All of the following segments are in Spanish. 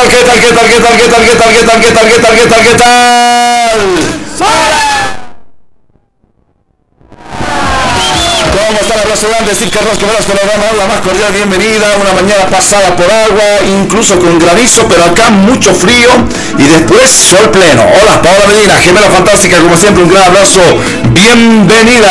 tal, qué tal, qué tal, qué tal, qué tal, Nos dan la más cordial bienvenida. Una mañana pasada por agua, incluso con granizo, pero acá mucho frío y después sol pleno. Hola, Paola Medina, gemela fantástica, como siempre, un gran abrazo. Bienvenida.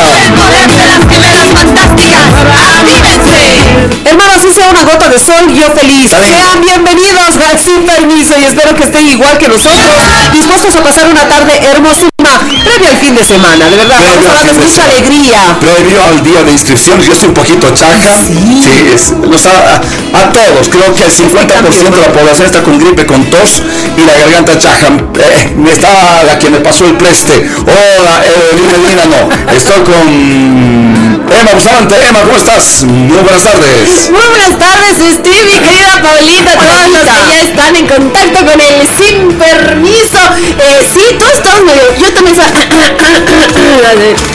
Hermanos, así sea una gota de sol, yo feliz. Sean bienvenidos, sin permiso, y espero que estén igual que nosotros, dispuestos a pasar una tarde hermosísima previa al fin de semana. De verdad, Previo de mucha semana. alegría. Previo al día de inscripción, yo estoy un poquito chaca. Sí, es- nos ha- a, a todos, creo que el 50% de la población está con gripe, con tos y la garganta chaja. Eh, me está la que me pasó el preste. Hola, Evelyn Medina, no. Estoy con Emma Bustamante. Emma, ¿cómo estás? Muy buenas tardes. Muy buenas tardes, Stevie, querida Paulita, todos los que ya están en contacto con el sin permiso. Eh, sí, todos estamos medio. Yo también estaba.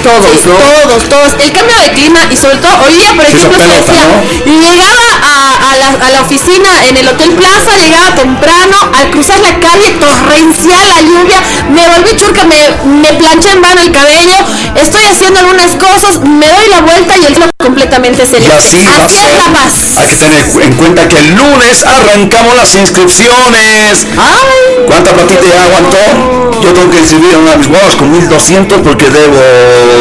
Todos, Sí, ¿no? Todos, todos. El cambio de clima y sobre todo hoy día, por ejemplo, se pelota, decía, llegaba a, a la, a la oficina en el Hotel Plaza, llegaba temprano, al cruzar la calle, torrencial la lluvia, me volví churca, me, me planché en vano el cabello, estoy haciendo algunas cosas, me doy la vuelta y el cielo completamente se Y así va Así es la paz. Hay que tener en cuenta que el lunes arrancamos las inscripciones. Ay. ¿Cuánta platita ya aguantó? Yo tengo que inscribir a una de mis bodas con 1200 porque debo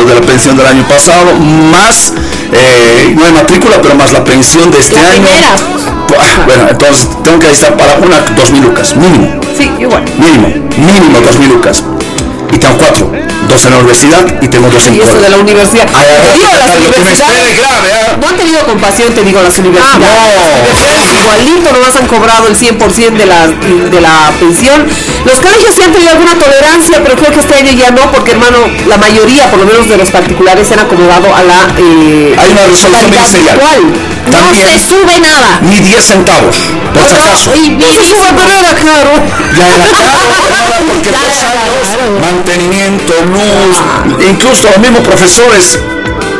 de la pensión del año pasado, más eh, no hay matrícula, pero más la pensión de este La año. primera. Bueno, entonces tengo que estar para una 2000 lucas, mínimo, Sí, igual. mínimo, mínimo 2000 lucas. Y tengo cuatro, dos en la universidad y tengo dos en Y eso de la universidad. Ay, ay, Te digo, las universidades grave, ¿ah? no han tenido compasión, te digo, las universidades. no. Las universidades Igualito nomás han cobrado el 100% de la, de la pensión. Los colegios sí han tenido alguna tolerancia, pero creo que este año ya no, porque hermano, la mayoría, por lo menos de los particulares, se han acomodado a la eh, Hay una resolución ministerial. virtual. También No se sube nada. ni 10 centavos, por si acaso. Y No se sube, pero era caro. Ya era caro, porque dos años, mantenimiento, luz, incluso los mismos profesores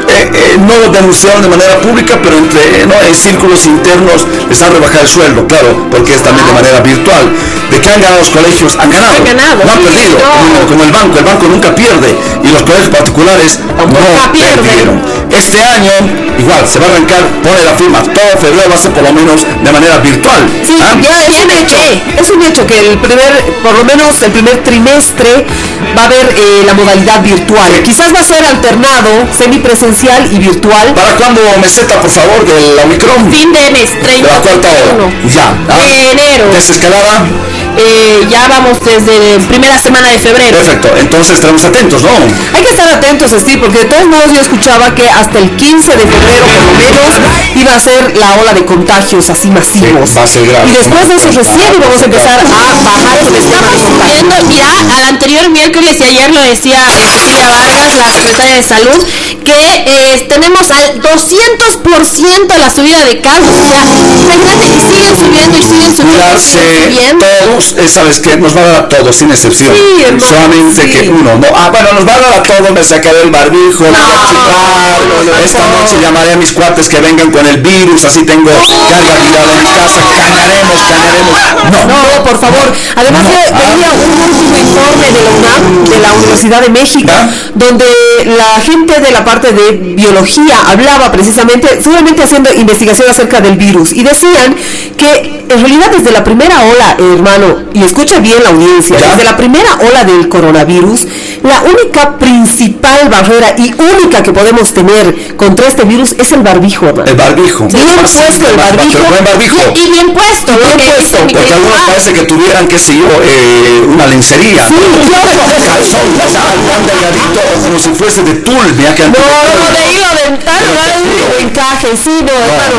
eh, eh, no lo denunciaron de manera pública, pero entre no, en círculos internos les han rebajado el sueldo, claro, porque es también de manera virtual. ¿De qué han ganado los colegios? Han ganado, Han ganado, no han sí, perdido, no. como, como el banco, el banco nunca pierde y los colegios particulares Tampoco no perdieron. Este año, igual, se va a arrancar, pone la firma, todo febrero va a ser por lo menos de manera virtual. Sí, ¿ah? ya Es un hecho, es un hecho que el primer, por lo menos el primer trimestre va a haber eh, la modalidad virtual. Quizás va a ser alternado, semipresencial y virtual. ¿Para cuándo meseta, por favor, del Omicron? Fin de mes, De 30 la cuarta hora. 31. Ya. ¿ah? De enero. Desescalada. Eh, ya vamos desde primera semana de febrero. Perfecto. Entonces estaremos atentos, ¿no? Hay que estar atentos, Steve, porque de todos modos yo escuchaba que hasta el 15 de febrero, por lo menos, iba a ser la ola de contagios así masivos. Sí, va a ser grave. Y después de eso recién íbamos a empezar a bajar el Estamos viendo, mira, al anterior miércoles y ayer lo decía eh, Cecilia Vargas, la secretaria de Salud, que eh, tenemos al 200% la subida de casos. O sea, imagínate que siguen subiendo y siguen subiendo. y siguen subiendo. Todos, eh, sabes que nos va a dar a todos sin excepción. Sí, hermano, Solamente sí. que uno, no. Ah, bueno, nos va a dar a todos, me sacaré el barbijo, voy a chupar. Esta noche llamaré a mis cuates que vengan con el virus, así tengo carga viral en mi casa, cañaremos, cañaremos. No, No, por favor. Además, veía un último informe de la UNAM, de la Universidad de México, donde la gente de la parte de biología hablaba precisamente, seguramente haciendo investigación acerca del virus, y decían que en realidad desde la primera ola, hermano, y escucha bien la audiencia, ¿Ya? desde la primera ola del coronavirus, la única principal barrera y única que podemos tener contra este virus es el barbijo, hermano. el barbijo. Bien puesto el barbijo. pero buen barbijo. Y bien puesto, Bien porque puesto, Porque algunos parece que tuvieran, qué sé yo, eh, una lencería. Calzón, o sea, algo tan delgadito, o como si fuese de tul, mira que No, no, de hilo dental, juro. encaje, sí, no, hermano.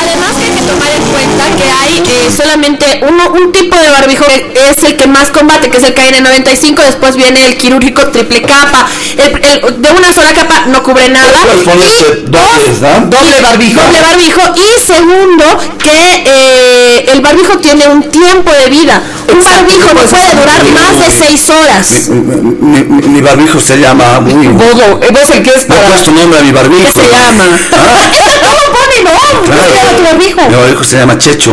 Además que tomar en cuenta que hay eh, solamente uno, un tipo de barbijo que es el que más combate, que es el KN95, después viene el quirúrgico triple capa, el, el- de una sola capa no cubre nada. Puedes ponerse y ¿no? Doble barbijo. doble barbijo y segundo que eh, el barbijo tiene un tiempo de vida. Un barbijo no puede durar más de seis horas. Mi, mi- mi barbijo se llama muy... Bodo, eh, el que es No para... puesto nombre a mi barbijo. ¿Qué se llama? ¿Ah? ¿Cómo se llama tu barbijo? Mi barbijo se llama Checho.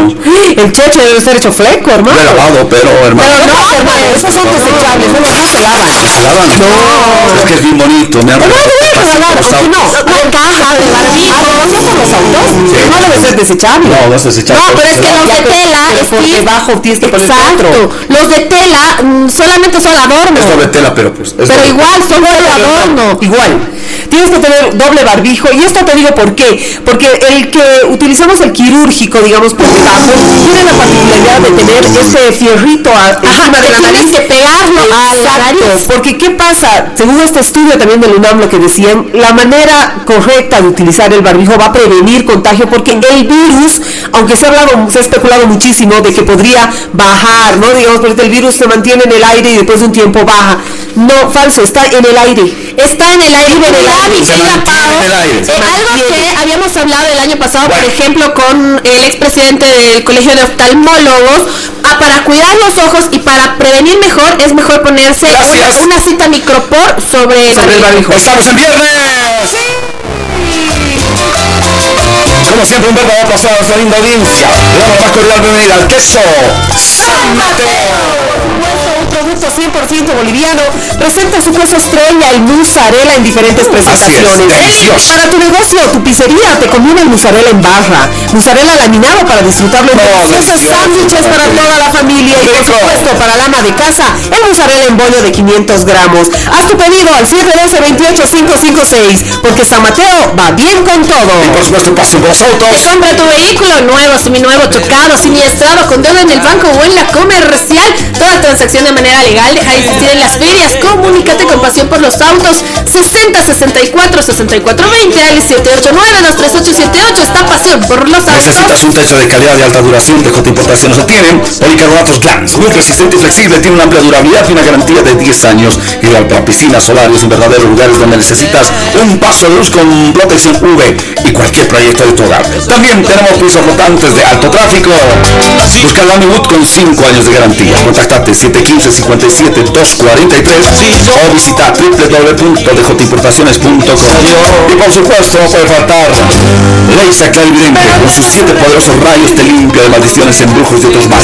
El checho debe ser hecho fleco, hermano. He lavado, pero hermano. Pero no, hermano, esos son desechables, no, no se lavan. ¿Se lavan? No. Es que es bien bonito. Me han No, no debe regalar, no. Una caja de barbijo. Ah, ¿no hacía por los autos? No debe ser desechable. No, no es desechable. No, pero es que los de tela, por debajo tienes que poner Exacto. Los de tela mm, solamente son adorno. Es doble tela, pero pues. es Pero igual, son adorno. Igual. Tienes que tener doble barbijo y esto te digo por qué. Porque el que utilizamos el quirúrgico, digamos, por debajo, tiene la particularidad de tener ese fierrito a- encima de la nariz. que pegarlo a la nariz. porque ¿qué pasa? Según este estudio también del UNAM lo que la manera correcta de utilizar el barbijo va a prevenir contagio porque el virus, aunque se ha hablado, se ha especulado muchísimo de que podría bajar, ¿no? Digamos, porque el virus se mantiene en el aire y después de un tiempo baja. No, falso, está en el aire. Está en el aire. Eh, algo que habíamos hablado el año pasado, Bueno. por ejemplo, con el expresidente del Colegio de Oftalmólogos, ah, para cuidar los ojos y para prevenir mejor, es mejor ponerse una, una cinta micropor sobre, Sobre el barbijo. Estamos en viernes. Como siempre, un verdadero placer a nuestra linda audiencia. Le damos la más cordial bienvenida al queso San Mateo. Producto 100% boliviano, presenta su queso estrella, el mozzarella en diferentes presentaciones. Para tu negocio tu pizzería te conviene el mozzarella en barra, mozzarella laminado para disfrutarlo en Oh, deliciosos delicioso. sándwiches para toda la familia y por supuesto para la ama de casa, el mozzarella en bollo de 500 gramos. Haz tu pedido al 712-28556 porque San Mateo va bien con todo. Y por supuesto, pasión por los autos. Compra tu vehículo nuevo, seminuevo, chocado, siniestrado, con deuda en el banco o en la comercial. Toda transacción de manera legal deja de existir en las ferias. Comunícate con Pasión por los Autos 60 64 64 20 al 789 23878. Está Pasión por los Autos. Necesitas un techo de calidad de alta duración, de J Importaciones lo tienen. Policarbonatos Glans, muy resistente y flexible, tiene una amplia durabilidad y una garantía de 10 años. Ideal para piscinas, solarios, en verdaderos lugares donde necesitas un paso de luz con protección UV y cualquier proyecto de tu hogar. También tenemos pisos flotantes de alto tráfico. Busca la Wood con 5 años de garantía. Contáctate 715-57-243 o visita www.djimportaciones.com. Y por supuesto, no puede faltar Leisa Clarividente con sus 7 poderosos rayos te limpia de maldiciones, embrujos y otros más.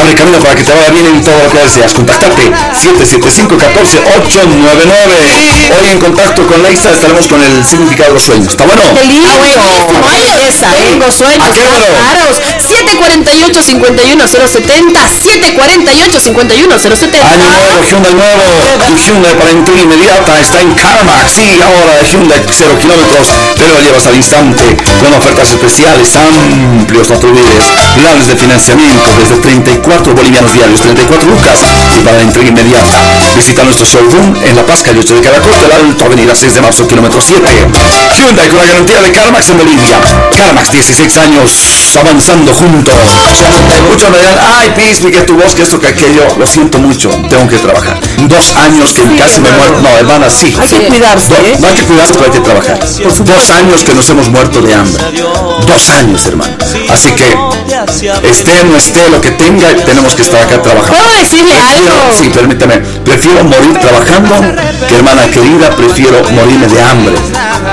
Abre camino para que te vaya bien en todo lo que deseas. Contáctate 775-14-899. Hoy en contacto con Leisa estaremos con el significado de los sueños. ¿Está bueno? ¡Qué lindo! Ay, Esa. Tengo sueños ¿A qué más número? raros. 748 51 070 748 51 070 Año nuevo, Hyundai nuevo, tu Hyundai para entrega inmediata está en CarMax, sí, ahora Hyundai 0 kilómetros, te lo llevas al instante, con ofertas especiales, amplios, no te planes de financiamiento desde 34 bolivianos diarios, 34 lucas, y para la entrega inmediata, visita nuestro showroom en La Paz, calle 8 de Caracol, del Alto, avenida 6 de marzo, kilómetro 7, Hyundai con la garantía de CarMax en Bolivia, CarMax 16 años, avanzando juntos, muchos me dirán, ay, Pismi, que tu voz, que esto, que aquello, lo siento mucho, tengo que trabajar. Dos años que casi me muero. No, hermana, sí. Hay que cuidarse, Do- ¿eh? no hay que cuidarse, pero hay que trabajar. Dos años que nos hemos muerto de hambre. Dos años, hermano. Así que, esté, no esté, lo que tenga, tenemos que estar acá trabajando. ¿Puedo decirle Prefiero- algo? Sí, permítame. Prefiero morir trabajando que, hermana querida, prefiero morirme de hambre.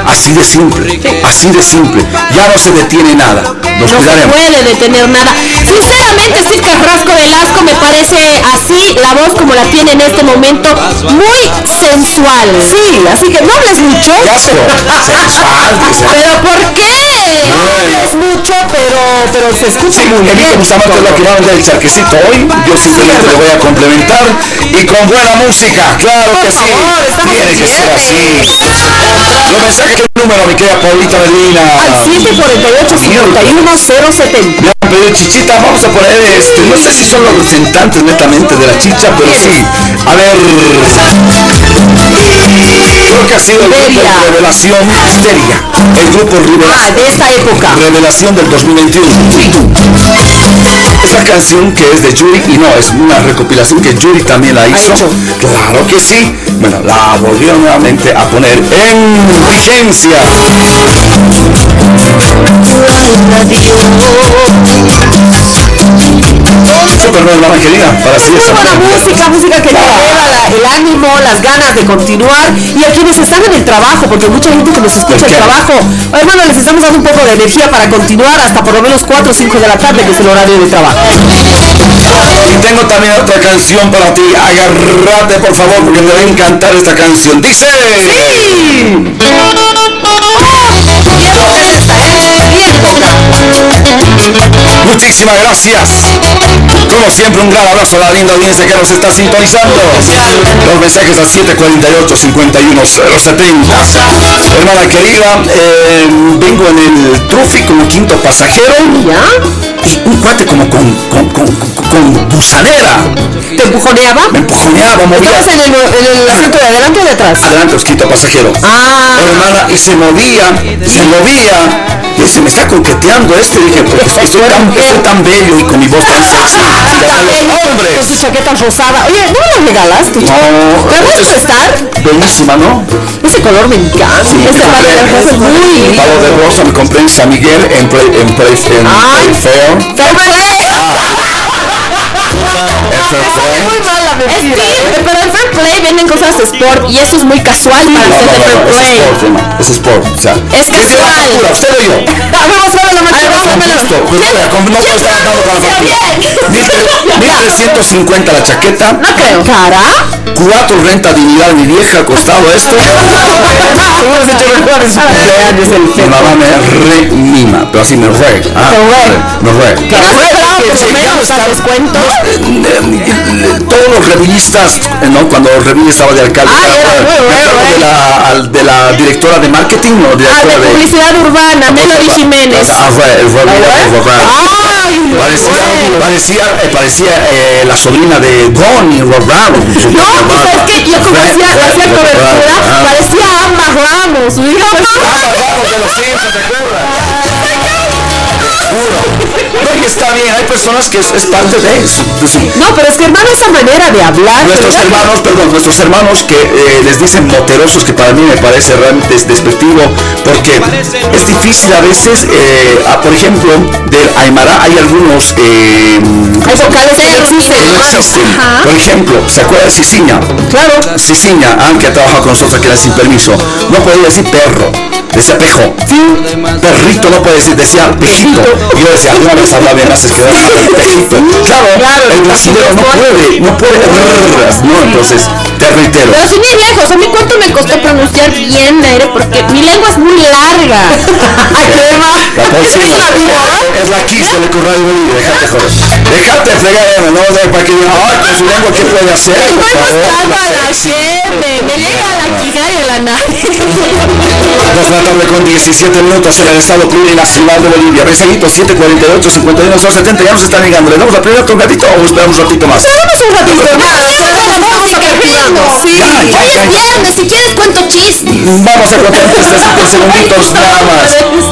Así de simple. Así de simple. Ya no se detiene nada. Nos No se puede detener nada. Sinceramente, Steve Carrasco Velasco me parece así, la voz como la tiene en este momento, muy sensual. Sí, así que no hables mucho. Asco. Sensual. ¿Pero por qué? No hables mucho, pero, pero se escucha muy bien. Es la que va a vender el charquecito hoy. Yo simplemente lo voy a complementar y con buena música. Claro que sí. favor, estamos Tiene en que ser así. Los mensajes, ¿qué número, mi querida Paulita Medina? Al 748-51070. Me han pedido chichita, vamos a poner este, no sé si son los representantes netamente de la chicha, pero sí. A ver. Creo que ha sido el grupo Histeria. Revelación Histeria. El grupo Ah, Revelación. de esta época. Revelación del 2021. Esa canción que es de Yuri, y no, es una recopilación que Yuri también la hizo. hecho. Claro que sí. Bueno, la volvieron nuevamente a poner en vigencia. Hermana querida, para Es así muy buena música, música que te eleva el ánimo, las ganas de continuar y a quienes están en el trabajo, porque mucha gente que nos escucha en el trabajo, hermano, les estamos dando un poco de energía para continuar hasta por lo menos 4 o 5 de la tarde, que es el horario de trabajo. Y tengo también otra canción para ti. Agárrate, por favor, porque te va a encantar esta canción. Dice. Muchísimas gracias. Como siempre, un gran abrazo a la linda audiencia que nos está sintonizando. Los mensajes al 748 51070 Hermana querida, eh, vengo en el Trufi como quinto pasajero ¿Ya? y un cuate como con, con, con, con- con gusanera. ¿Te empujoneaba? Me empujoneaba, movía. ¿Estabas en el, en el asiento de adelante o de atrás? Adelante, os quito pasajero. Ah, Hermana, y se movía, se movía. Y se me está coqueteando este. Dije, porque estoy tan, estoy tan bello y con mi voz tan sexy. con Hombre. su chaqueta rosada. Oye, ¿no me la regalaste? No, ¿Te vas a? Bellísima, ¿no? Ese color me encanta. Sí, este me palo de rosa es muy lindo. Palo de rosa me compré en San Miguel en Play, en Play, en Ay. Play Fair. Muy mala Es mentira. que, pero en Fair Play venden cosas sport y eso es muy casual para no, de Fair es Play. es sport, o sea. Es ¿quién tiene la casual. ¿Usted o yo? A ver, vamos a ver la Con máquina. gusto, pues, no, no puedo estar dando con la factura. Mil tre- 1350 la chaqueta, No creo. ¿Cara? cuatro renta dignidad mi vieja ha costado esto. Hemos hecho mejor en su cumpleaños el Mi mamá me re mima, pero así me ruega. Ah, Te ruega. Me ruega. ¿No por lo menos descuento? todos los revillistas, eh, ¿no? Cuando Revilla estaba de alcalde, Ah, de eh. la, al- de la directora de marketing o Ah, de publicidad urbana, Melody Jiménez. Ah, fue, Ay, Parecía, parecía, eh, parecía eh, la sobrina de Bonnie. No, pues es que yo como hacía, hacía cobertura, parecía Amba Ramos. Mira, Vamos de los Simpsons, ¿te acuerdas? Juro. No, y está bien, hay personas que es, es parte de su, de su- No, pero es que hermano, esa manera de hablar. Nuestros ¿verdad? hermanos, perdón, nuestros hermanos que eh, les dicen moterosos, que para mí me parece realmente des- despectivo, porque es difícil a veces, eh, a- por ejemplo, del Aymara hay algunos eh, Hay vocales que no existen, que. Ajá. Por ejemplo, ¿se acuerda de Ciciña? Claro. Ciciña, ah, que ha trabajado con nosotros aquí era sin permiso, no podía decir perro, decía pejo. Perrito no puede decir, decía pejito. Y yo decía, no les habla bien, que pejito. Claro, Claro, el brasileño no puede, no puede, no, entonces, te reitero. Pero sin ir lejos, a mí cuánto me costó pronunciar bien la R porque mi lengua es muy larga. Ay, qué La próxima ¿Es la la Kiss del Corral Bolivia, déjate joder. Déjate fregar, no sé para que digan, ay, con su lengua, ¿qué puede hacer? Por favor, a la la gente, me llega a la quijada y a la nariz. Dos de la tarde con 17 minutos en el estado plurinacional de Bolivia. Mensajitos 748 51 70 ya nos están llegando. ¿Le damos la primera tocadita o esperamos un ratito más? Vamos un ratito, aperturando. Sí. Ya, ya, Hoy es viernes, si quieres cuento chistes. Vamos a contar estos 5 segunditos nada más.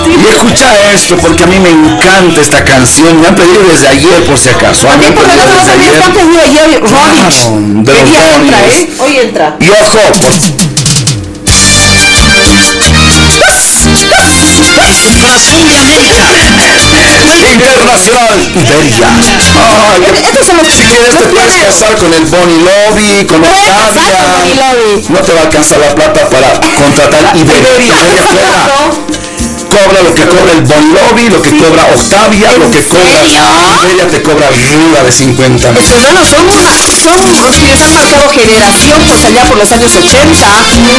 Y escucha esto porque a mí me encanta esta canción. Me han pedido desde ayer por si acaso. Me han porque pedido nosotros desde también ayer. están pedido ayer. Claro, de Hoy los día entra. ¿eh? Hoy entra. Y ojo, por- Internacional Iberia. Ay, Estos son los si quieres te puedes casar con el Bonnie Lobby, con Octavia. No te va a alcanzar la plata para contratar Iberia. Iberia fuera. Cobra lo que cobra el Bonnie Lobby, lo que cobra Octavia, lo que cobra? Iberia te cobra arriba de 50 mil. Es que, hermano, son, una, son quienes han marcado generación pues allá por los años 80,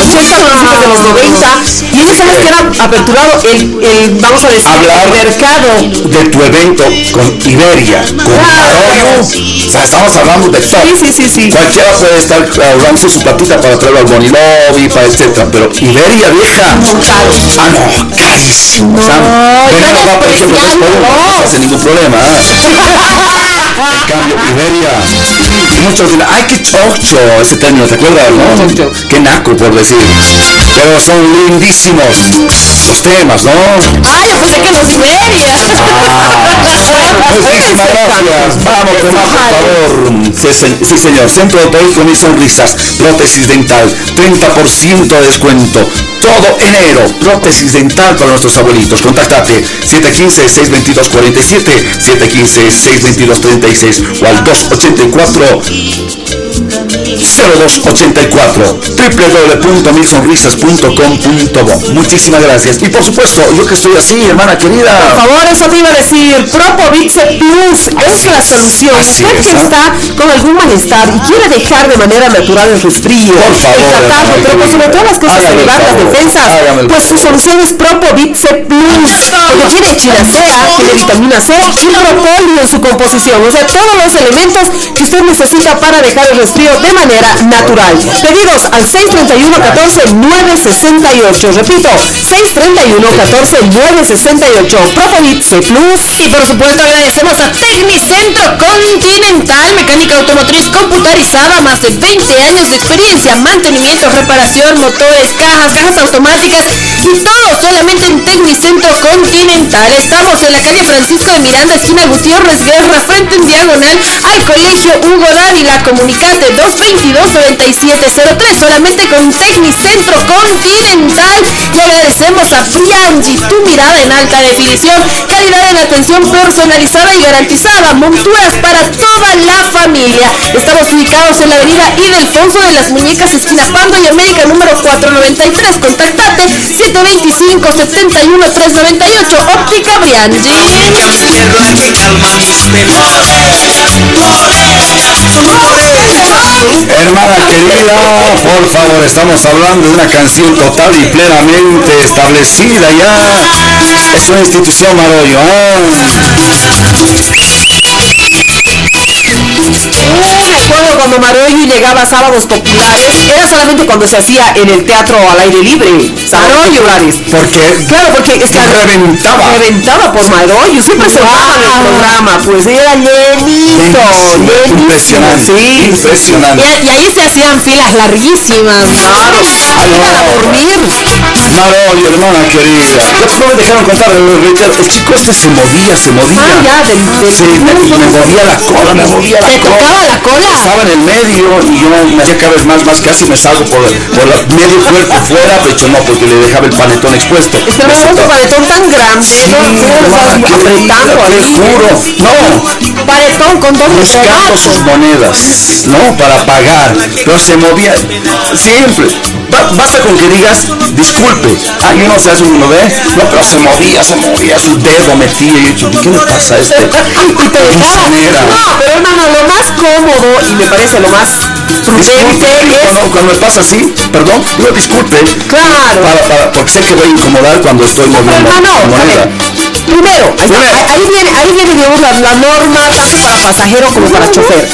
80 principios de los 90, y ellos los que han aperturado el, el vamos a decir, Hablar. el mercado. de tu evento con Iberia, con Maroyo, o sea, estamos hablando de todo. Sí, sí, sí, sí. Cualquiera puede estar ahorrándose su platita para traerlo al Bonnie Lobby, para etcétera, pero Iberia vieja, ah no, carísimo. Sea, No, veneno están va, por ejemplo, por uno, no se hace ningún problema. ¿ah? En cambio, Iberia, muchos dirán, ay, qué chocho ese término, ¿te acuerdas? No? Qué naco por decir. Pero son lindísimos los temas, ¿no? Ay, yo pensé que los Iberia. Muchísimas gracias. Vamos, Tomás, por favor. Sí, señor. Centro de País con mis sonrisas. Prótesis dental. 30% de descuento. Todo enero. Prótesis dental para nuestros abuelitos. Contáctate 715-622-47, 715-622-36 o al 284 0284 www.milsonrisas.com.bo Muchísimas gracias. Y por supuesto, yo que estoy así, hermana querida. Por favor, eso te iba a decir. Propovice Plus es la solución. Usted es, que ¿ah? está con algún malestar y quiere dejar de manera natural el resfrío, Por favor, el catarro, pero por sobre todas las cosas, elevar las defensas, pues su solución es Propovice Plus. Porque tiene chinacea, tiene vitamina C y propóleo en su composición. O sea, todos los elementos que usted necesita para dejar el resfrío de manera natural. Pedidos al 631 14 968. Repito, 631 14 968. Propovice Plus. Y por supuesto agradecemos a Tecnicentro Continental, mecánica automotriz computarizada, más de 20 años de experiencia, mantenimiento, reparación, motores, cajas, cajas automáticas y todo solamente en Tecnicentro Continental. Estamos en la calle Francisco de Miranda, esquina Gutiérrez Guerra, frente en diagonal al colegio Hugo Dávila. Comunicate 222-9703, solamente con Tecnicentro Continental. Y agradecemos a Priangi, tu mirada en alta definición, calidad en atención personalizada y garantizada, monturas para toda la familia. Estamos ubicados en la avenida Idelfonso de las Muñecas, esquina Pando y América número 493. Contactate 725-71-398, Óptica Briangi. Hermana querida, por favor, estamos hablando de una canción total y plenamente establecida ya. Es una institución Marollo. ¿ah? Uh, me acuerdo cuando Maroyo llegaba a sábados populares, era solamente cuando se hacía en el teatro al aire libre. Maroyo, populares. Porque Claro, porque es que Reventaba. Reventaba por Maroyo, siempre se daba en el programa, pues era llenito, llenito. impresionante, Sí, impresionante. Y, y ahí se hacían filas larguísimas. Claro, iban a dormir. Marollo, hermana querida. Ya no me dejaron contar, el, chico este se movía, se movía. Ah, ya, del, del Sí, me, me movía la cola, me movía la ¿Te cola. La cola? Estaba en el medio y yo me hacía cada vez más, más, casi me salgo por, por la- medio cuerpo fuera, pero no, porque le dejaba el panetón expuesto. Es que no Me era un paletón tan grande, Sí, ¿no? ¿Cómo lo hermana estás querida, apretando te juro. No, Paretón con doble buscando sus monedas, ¿no? Para pagar. Pero se movía siempre. Ba- basta con que digas, disculpe. Yo no sé, hace uno ve. No, pero se movía, se movía, su dedo metía. Y yo, ¿qué le pasa a este? Y te dejaba. No, pero hermano, lo más cómodo y me parece lo más prudente es cuando, cuando me pasa así, perdón, digo disculpe. Claro. Para, para, porque sé que voy a incomodar cuando estoy moviendo a moneda. ver, primero, ahí, está, Primero. ahí- ahí viene, ahí viene digamos, la, la norma tanto para pasajero como para chofer.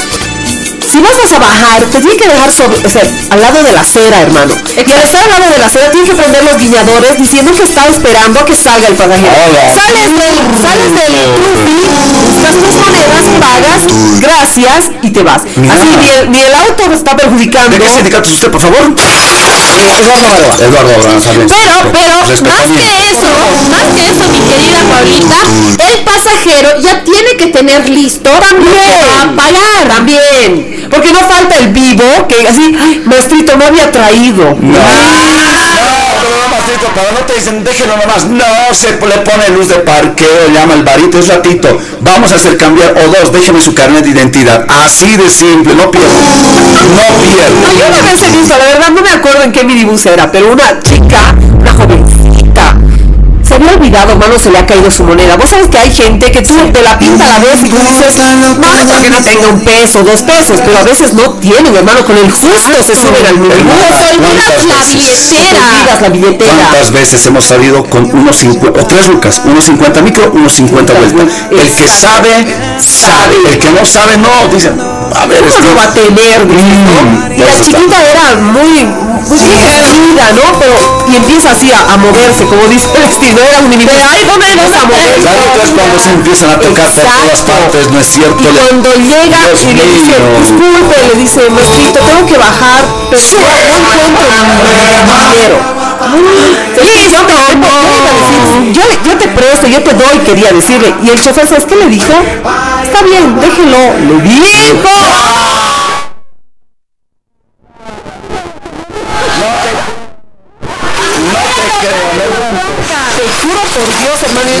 Si vas a bajar, te tiene que dejar sobre, o sea, al lado de la acera, hermano. Y al estar al lado de la acera, tienes que prender los guiñadores diciendo que está esperando a que salga el pasajero. Hola. Sales del, sales del buscas tus monedas, pagas, gracias y te vas. Mira. Así ni el, ni el auto está perjudicando. ¿De qué sindicato es usted, por favor? Eduardo. Eduardo. Pero, pero, más que eso, más que eso, mi querida Paulita, el pasajero ya tiene que tener listo También. a pagar. También. Porque no falta el vivo que así, "Ay, maestrito, no había traído. No, pero no, Mastrito, pero no te dicen, déjelo nomás. No, se le pone luz de parqueo, llama el varito, es ratito. Vamos a hacer cambiar, o dos, déjeme su carnet de identidad. Así de simple, no pierdo. No No, pierdo. yo una vez he visto, la verdad no me acuerdo en qué minibús era, pero una chica, una jovencita, se había olvidado, hermano, se le ha caído su moneda. Vos sabes que hay gente que tú te la pinta a la vez y tú dices, no, porque no tenga un peso, dos pesos, pero a veces no tienen, hermano, con el justo se suben al Te olvidas ¿cuántas la? Te olvidas la billetera. ¿Cuántas veces hemos salido con unos 50, o tres lucas, unos 50 micro, unos 50 vuelta? El que sabe, sabe. El que no sabe, no. Dicen, a ver, ¿Cómo es lo va a tener? ¿no? Mm, Y la chiquita era muy, muy divertida, ¿no? Pero, y empieza así a, a moverse, como dice el estilo, era un minibús. Ay, ¿dónde vas a moverse? Claro, entonces cuando se empiezan a tocar por todas partes, no es cierto. Y cuando llega Dios y le dice, disculpe, le dice, maestrito, tengo que bajar, pero no, no encuentro mi dinero. Listo, yo, yo te presto, yo te doy, quería decirle. Y el chofer, ¿sabes qué le dijo? Está bien, déjelo. Le dijo. No Te juro por Dios, hermano, yo he dicho, No te qué creo. noble este chofer.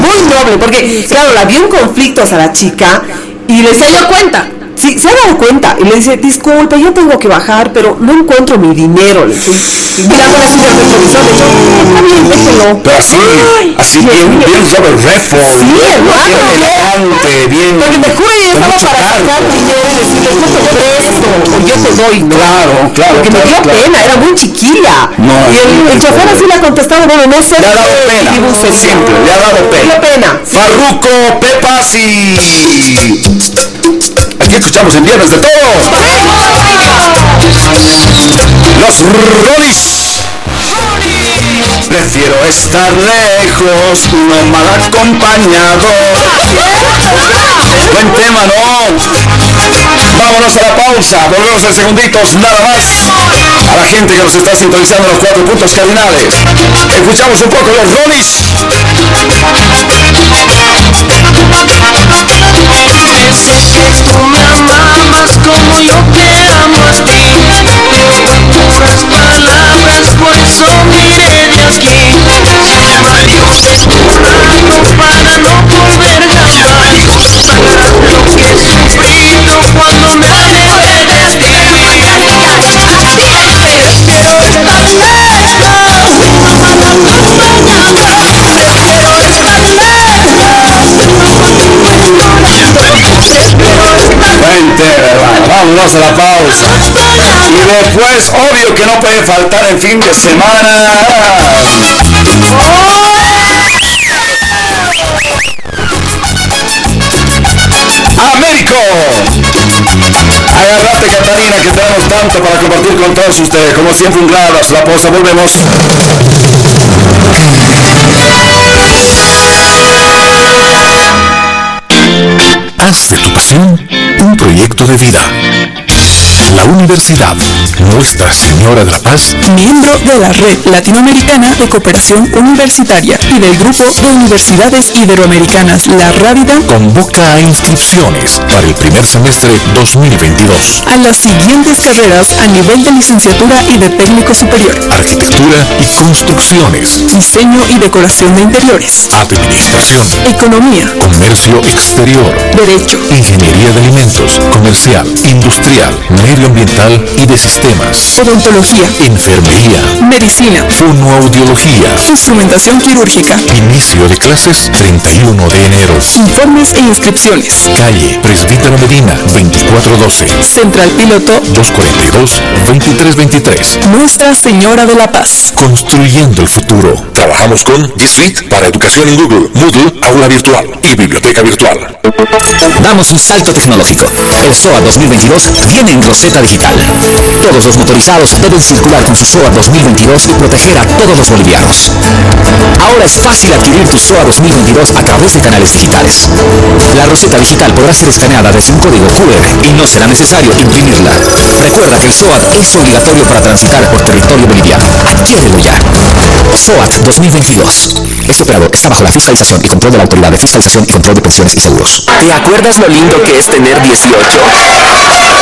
Muy noble, porque claro, la vio en conflictos a la chica y le Se dio cuenta. Sí, se ha dado cuenta y le dice, disculpe, yo tengo que bajar, pero no encuentro mi dinero. Le estoy mirándole así del retrovisor, le digo, está bien, déjelo. Pero así, Ay, así bien, mío. bien Robert Redford. Sí, hermano, Bien bien. elegante, bien. Porque te juro, yo estaba para sacar dinero y decirle, yo o yo te doy. Claro, claro. Porque me dio claro. pena, era muy chiquilla. No, y el, el chofer así le ha contestado, bueno, no sé. Le ha dado pena. Simple, le ha dado pena. pena. Farruco, Pepas y... Aquí escuchamos en Viernes de Todos. Los Rollis. Prefiero estar lejos, no mal acompañado. Buen tema, ¿no? Vámonos a la pausa, volvemos en segunditos, nada más. A la gente que nos está sintonizando en los cuatro puntos cardinales. Escuchamos un poco los Rollis. Sé que tú me amabas como yo te amo a ti Pero puras palabras, por eso miré de aquí para no volver jamás Vámonos a la pausa. Y después, obvio que no puede faltar el fin de semana. Américo. Agarrate Catalina que tenemos tanto para compartir con todos ustedes. Como siempre un gran abrazo. La pausa, volvemos. Haz de tu pasión un proyecto de vida. La Universidad. Nuestra Señora de la Paz. Miembro de la Red Latinoamericana de Cooperación Universitaria y del Grupo de Universidades Iberoamericanas La Rábida convoca a inscripciones para el primer semestre 2022. a las siguientes carreras a nivel de licenciatura y de técnico superior, Arquitectura y construcciones, diseño y decoración de interiores, administración, economía, comercio exterior, derecho, ingeniería de alimentos, comercial, industrial, medioambiental y de sistemas, odontología, enfermería, medicina, fonoaudiología. instrumentación quirúrgica, Inicio de clases 31 de enero. informes e inscripciones. Calle Presbítero Medina 2412 Central Piloto 242-2323. Nuestra Señora de la Paz. Construyendo el futuro. Trabajamos con G Suite para educación en Google, Moodle, aula virtual y biblioteca virtual. Damos un salto tecnológico. El SOA 2022 viene en Rosetta Digital. Todos los motorizados deben circular con su SOA 2022 y proteger a todos los bolivianos. Ahora es fácil adquirir tu SOA 2022 a través de canales digitales. La Rosetta Digital podrá ser escaneada desde un código QR y no será necesario imprimirla. Recuerda que el SOAT es obligatorio para transitar por territorio boliviano. Adquiérelo ya. SOAT 2022. Este operador está bajo la fiscalización y control de la Autoridad de Fiscalización y Control de Pensiones y Seguros. ¿Te acuerdas lo lindo que es tener 18?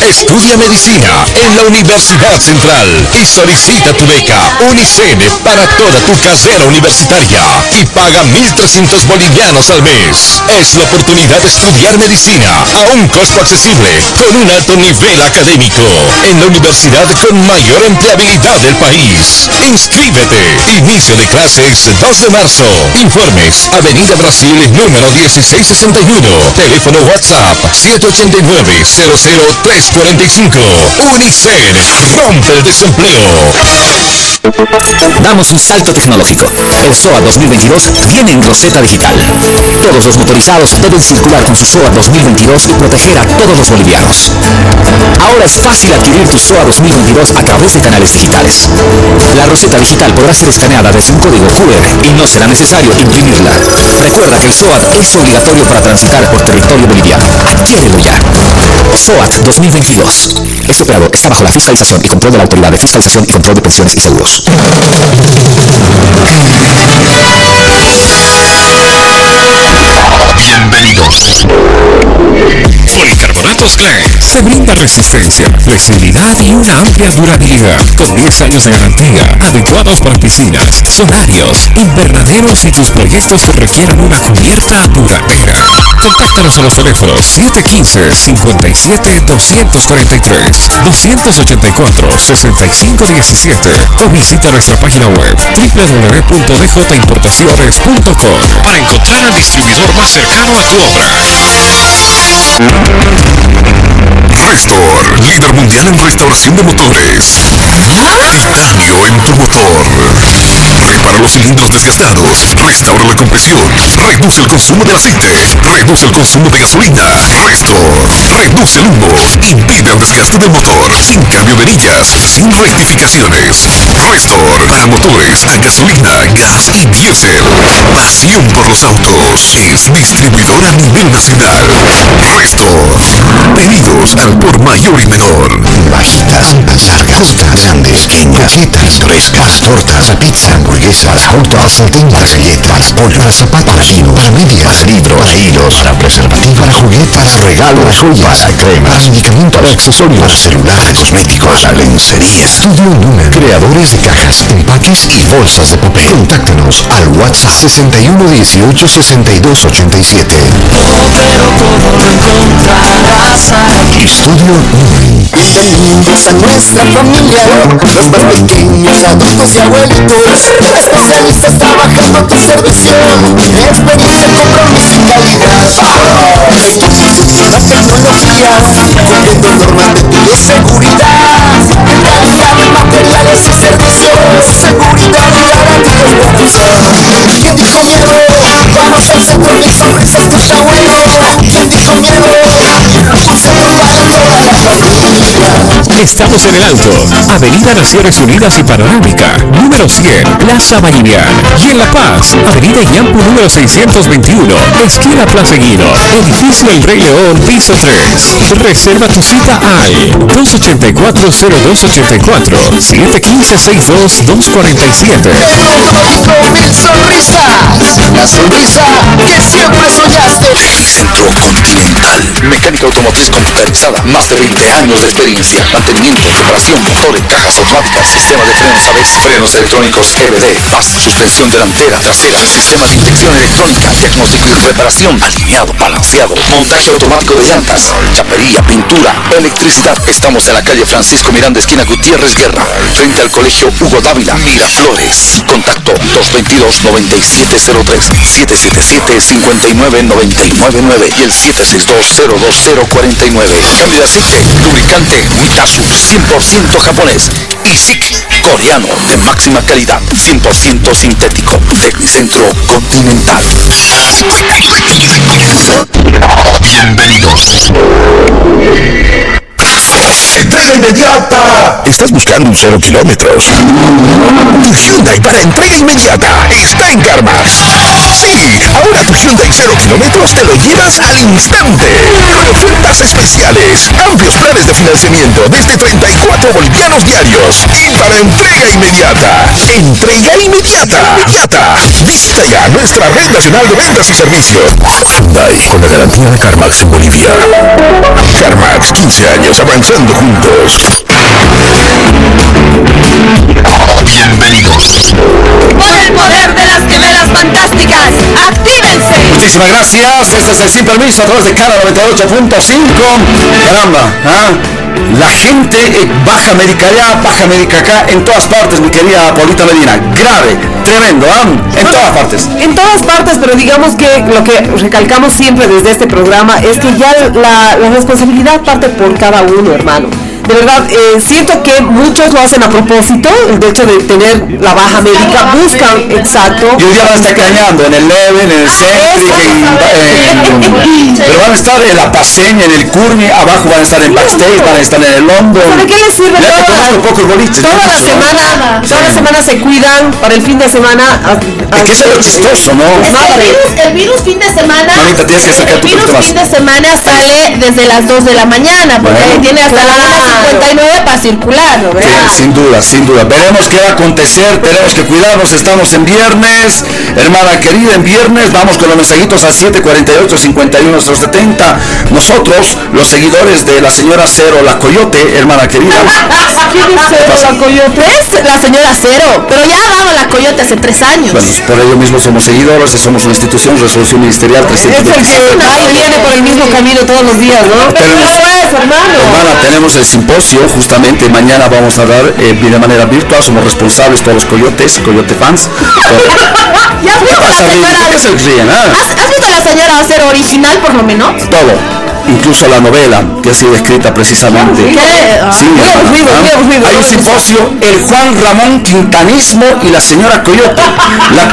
Estudia medicina en la Universidad Central y solicita tu beca Unicene para toda tu carrera universitaria y paga 1.300 bolivianos al mes. Es la oportunidad de estudiar medicina a un costo accesible con un alto nivel académico en la universidad con mayor empleabilidad del país. Inscríbete. Inicio de clases 2 de marzo. Informes Avenida Brasil número 1661. Teléfono WhatsApp 789 00345 Unicen. Rompe el desempleo. Damos un salto tecnológico. El SOA 2022 viene en Roseta Digital. Todos los motorizados deben circular con su SOA 2022 y proteger a todos los bolivianos. Ahora es fácil adquirir tu SOA 2022 a través de canales digitales. La Roseta Digital podrá ser escaneada desde un código QR y no será necesario imprimirla. Recuerda que el SOAT es obligatorio para transitar por territorio boliviano. Adquiérelo ya. SOAT 2022. Este operado está bajo la fiscalización y control de la Autoridad de Fiscalización y Control de Pensiones y Seguros. Bienvenidos. Policarbonatos Clay se brinda resistencia, flexibilidad y una amplia durabilidad con 10 años de garantía, adecuados para piscinas, solarios, invernaderos y tus proyectos que requieran una cubierta duradera. Contáctanos a los teléfonos 715-57-243, 284-6517 o visita nuestra página web www.djimportaciones.com para encontrar al distribuidor más cercano a tu obra. Restor, líder mundial en restauración de motores. Titanio en tu motor. Repara los cilindros desgastados. Restaura la compresión. Reduce el consumo de aceite. Reduce el consumo de gasolina. Restor. Reduce el humo. Impide el desgaste del motor. Sin cambio de anillas. Sin rectificaciones. Restor. Para motores a gasolina, gas y diésel. Pasión por los autos. Es distribuidor a nivel nacional. Restor. Pedidos al por mayor y menor. Bajitas, largas, grandes, pequeñas, frescas, tortas, pizza, hamburguesas, hot dogs, salteñas, galletas, pollo, zapatos, vino, para medias, libros, hilos, para preservativos, para juguetes, para regalos, para joyas, para cremas, para medicamentos, para accesorios, para celular, para cosméticos, para lencería. Estudio Numen, creadores de cajas, empaques y bolsas de papel. Contáctanos al WhatsApp 61 18 62 87. Estudio Numen. Bienvenidos a nuestra familia, los más pequeños, adultos y abuelitos, especialistas trabajando a tu servicio, experiencia, compromiso y calidad. La tecnología, cumpliendo normas de bioseguridad, Estamos en el Alto, Avenida Naciones Unidas y Panorámica, número 100, Plaza Bolivian. Y en La Paz, Avenida Yampu número 621, esquina Plaza Guido, edificio El Rey León, piso 3. Reserva tu cita al 284-0284, 715-62-247. Tecnológico Mil Sonrisas, la sonrisa que siempre soñaste. Centro Continental. Mecánica automotriz computarizada. Más de 20 años de experiencia. Mantenimiento, reparación, motores, cajas automáticas, sistema de frenos ABS, frenos electrónicos EBD, PAS, suspensión delantera, trasera, sistema de inyección electrónica, diagnóstico y reparación, alineado, balanceado, montaje automático de llantas, chapería, pintura, electricidad. Estamos en la calle Francisco Miranda, esquina Gutiérrez Guerra, frente al colegio Hugo Dávila, Miraflores. Contacto 222-9703, 777-59999 y el 762-02049. Cambio de aceite, lubricante Mitasu, 100% japonés. Y SIC, coreano, de máxima calidad, 100% sintético. Tecnicentro Continental. Bienvenidos. ¡Entrega inmediata! ¿Estás buscando un cero kilómetros? Tu Hyundai para entrega inmediata está en Carmax. Ahora tu Hyundai cero kilómetros te lo llevas al instante. Con ofertas especiales, amplios planes de financiamiento desde 34 bolivianos diarios. Y para entrega inmediata. Entrega inmediata. Inmediata. Visita ya nuestra red nacional de ventas y servicios. Hyundai, con la garantía de Carmax en Bolivia. Carmax, 15 años avanzando juntos. Bienvenidos. Por el poder de las gemelas fantásticas, ¡actívense! Muchísimas gracias. Este es el Sin Permiso a través de Cara 98.5. Caramba, ¿ah? La gente eh, baja América allá, baja América acá, en todas partes, mi querida Paulita Medina. Grave, tremendo, ¿ah? En todas partes. En todas partes, pero digamos que lo que recalcamos siempre desde este programa es que ya la, la responsabilidad parte por cada uno, hermano. De verdad, eh, siento que muchos lo hacen a propósito, el hecho de tener la baja médica, buscan, exacto. Y hoy día van a estar cañando en el Leven, en el Centric, en, en- pero van a estar en la Paseña, en el Curmi, abajo van a estar en Backstage, van a estar en el London. ¿Sabe qué les sirve Ya toda pocos boliches. toda la semana? Toda la semana se cuidan para el fin de semana. a- a- Es que eso es lo chistoso, ¿no? Es que el virus, el virus fin de semana. Mamita, tienes que sacar el tu virus fin de semana sale desde las 2 de la mañana, porque Bueno. tiene hasta la Claro. 1.59 para circular, ¿no? Sí, sin duda, sin duda. Veremos qué va a acontecer, tenemos que cuidarnos, estamos en viernes, hermana querida, en viernes, vamos con los mensajitos al 748 51 70 Nosotros, los seguidores de la señora Cero, la Coyote, hermana querida, ¿Quién es Cero, la coyote? Es la señora Cero, pero ya ha dado la coyote hace tres años. bueno, por ello mismo somos seguidores, somos una institución, resolución ministerial Es el 325. que viene por el mismo camino todos los días, ¿no? Tenemos- ¿Cómo es, hermano? Hermana, tenemos el simposio, justamente mañana vamos a dar eh, de manera virtual, somos responsables todos los coyotes, coyote fans. ¿Ya has visto ¿Qué la señora? ¿Por qué se ríen, ah? ¿Has, visto la señora Cero original por lo menos? todo, incluso la novela que ha sido escrita precisamente. ¿Qué? Sí. Hay un simposio, el Juan Ramón Quintanismo y la señora Coyote. La-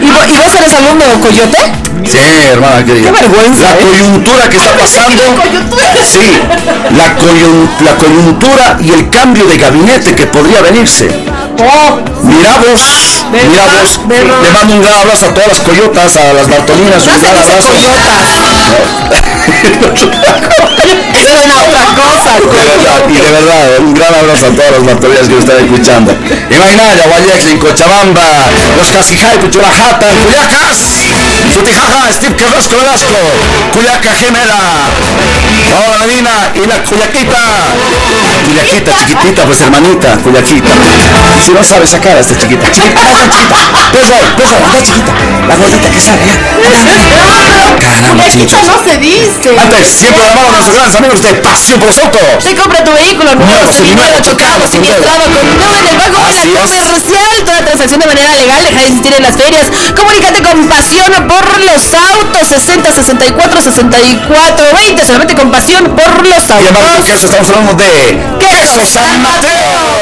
¿Y, vo- y vos eres alumno coyote? Sí, hermana querida. Qué vergüenza, La ¿eh? coyuntura que está pasando. Sí, la, coyun- la coyuntura y el cambio de gabinete que podría venirse. Mira vos, mira. Le mando un gran abrazo a todas las coyotas, a las Bartolinas, no un gran abrazo. Eso es otra cosa, De verdad, y de verdad, un gran abrazo a todas las Bartolinas que nos están escuchando. Imaginaya, Guayaquil, Cochabamba, los Casijay, Puchurajata, Cuyacas, Sutijaja, Steve Carrasco Velasco, Cuyaca Gemela, Paola Medina y la Cuyaquita. Cuyaquita, chiquitita, pues hermanita, Cuyaquita. Si no sabes sacar a esta chiquita, chiquita, anda, chiquita. Peso, peso, anda chiquita. La gordita que sale, ya. Caramba, Chiquita chichos. no se dice. Antes, siempre la mano a nuestros grandes amigos de Pasión por los Autos. Se compra tu vehículo nuevo, Nuevo, seminuevo, chocado, siniestrado, con nuevo en el banco de la comercial. Toda transacción de manera legal, deja de existir en las ferias. Comunícate con pasión por los autos. 60 64 64 20. Solamente con pasión por los Y además autos. estamos hablando de Queso San Mateo.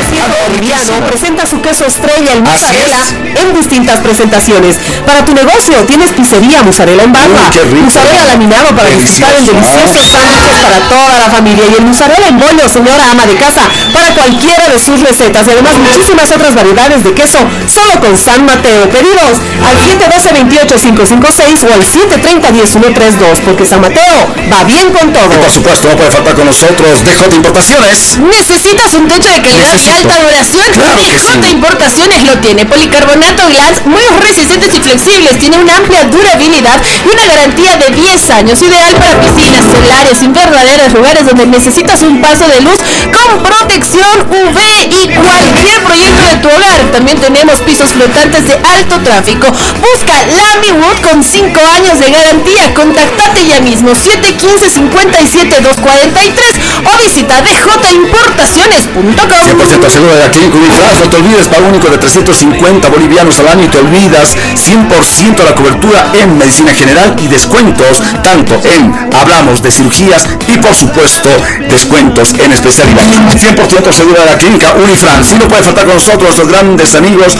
100% boliviano presenta su queso estrella, el mozzarella, es. en distintas presentaciones. Para tu negocio tienes pizzería mozzarella en barra, mozzarella laminado para disfrutar en Delicioso. deliciosos sándwiches para toda la familia y el mozzarella en bollo, señora ama de casa, para cualquiera de sus recetas y además muchísimas otras variedades de queso solo con San Mateo. Pedidos al 712-28556 o al 730-10132 porque San Mateo va bien con todo. Por supuesto, no puede faltar con nosotros DJ Importaciones. ¿Necesitas un techo de calidad Alta duración? Claro sí. Importaciones lo tiene. Policarbonato Glass, muy resistentes y flexibles. Tiene una amplia durabilidad y una garantía de 10 años. Ideal para piscinas, solares, invernaderos, lugares donde necesitas un paso de luz con protección UV y cualquier proyecto de tu hogar. También tenemos pisos flotantes de alto tráfico. Busca Lamy Wood con 5 años de garantía. Contactate ya mismo 715 57 243 o visita djimportaciones.com. 100% seguro de la clínica Unifras, no te olvides, pago único de 350 bolivianos al año y te olvidas 100% la cobertura en medicina general y descuentos tanto en, hablamos de cirugías y por supuesto descuentos en especialidad. 100% seguro de la clínica Unifran, si no puede faltar con nosotros nuestros grandes amigos,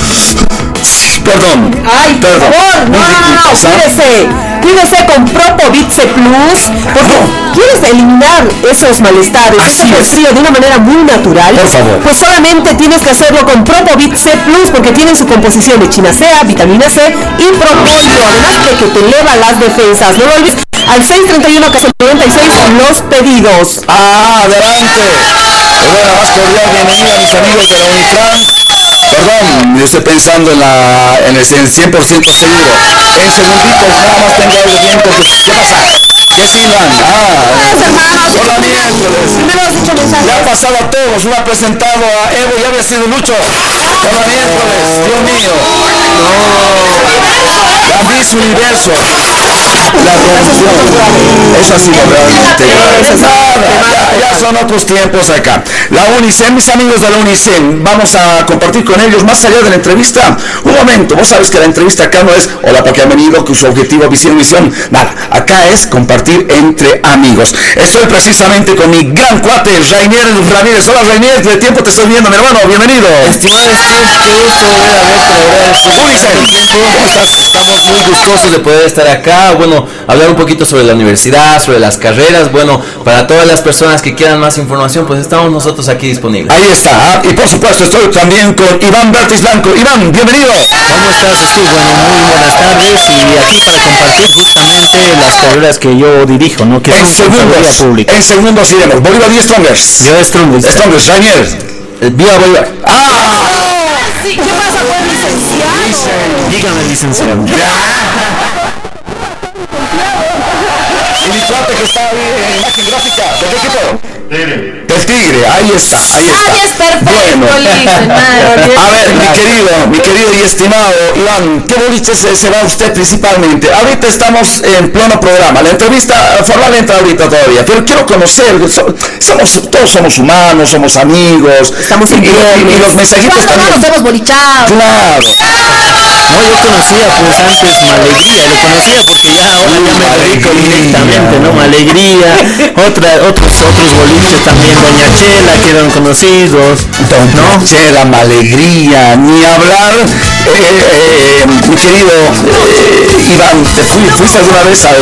perdón, Ay, por perdón, favor, no, no, no, cuídese, cuídese con Plus, porque quieres eliminar esos malestares, Así ese es. frío de una manera muy natural. Por favor. Pues solamente tienes que hacerlo con Propovit C Plus, porque tiene su composición de chinacea, vitamina C y propóleo, además de que te eleva las defensas. No lo olvides, al 631 96 los pedidos. Ah, adelante. Pues bueno, más cordial bienvenida a mis amigos de la Unifran. Perdón, yo estoy pensando en la en el 100% seguro. En segunditos nada más tengo algo bien porque ¿qué pasa? ¿Qué silban? Ah, hola miércoles. Ya ha pasado a todos, uno ha presentado a Evo y había sido Lucho. Hola miércoles, Dios mío. No. La Miss Universo. La corrupción. Eso ha sido realmente. Nada, ya, ya son otros tiempos acá. La UNICEN, mis amigos de la UNICEN, vamos a compartir con ellos más allá de la entrevista. Un momento, vos sabes que la entrevista acá no es hola para que han venido, que su objetivo, visión, misión. Nada, acá es compartir entre amigos. Estoy precisamente con mi gran cuate, Rainier Ramírez. Hola Rainier, de tiempo te estoy viendo, mi hermano, bienvenido. Estimado Steve, qué gusto volver a verte, la verdad, después de UNICEN, tanto tiempo. ¿cómo estás? Estamos muy gustosos de poder estar acá, bueno, hablar un poquito sobre la universidad, sobre las carreras, bueno, para todas las personas que quieran más información, pues estamos nosotros aquí disponibles. Ahí está, ah, y por supuesto estoy también con Iván Bertis Blanco. Iván, bienvenido. ¿Cómo estás, Steve? Bueno, muy buenas tardes y aquí para compartir justamente las carreras que yo dirijo, ¿no? Que En segundos, Pública. en segundos iremos. Bolívar y Strongers. Yo Strong, Strongers, Rainier. Viva Bolívar. ¡Ah! Sí, ¿Qué pasa con el licenciado? Dígame, licenciado. Y mi cuate que está ahí en imagen gráfica, ¿de qué equipo? Del Tigre, ahí está, ahí está. Ay, es perfecto, Bueno. licenciado. A ver, mi querido, mi estimado Iván, ¿qué boliche se, se va usted principalmente? Ahorita estamos en pleno programa, la entrevista formal entra ahorita todavía, pero quiero conocer, so- somos, todos somos humanos, somos amigos, Estamos y, en y- y los mensajitos ¿Cuándo no nos también. hemos bolichado? Claro, No, yo conocía pues antes Malegría, lo conocía porque ya ahora ya me dedico directamente, ¿no? Malegría, otra, otros, otros boliches también, Doña Chela, que eran conocidos, ¿no? Chela, alegría, ni hablar, eh, eh, mi querido eh, Iván, ¿te fui- fuiste alguna vez al,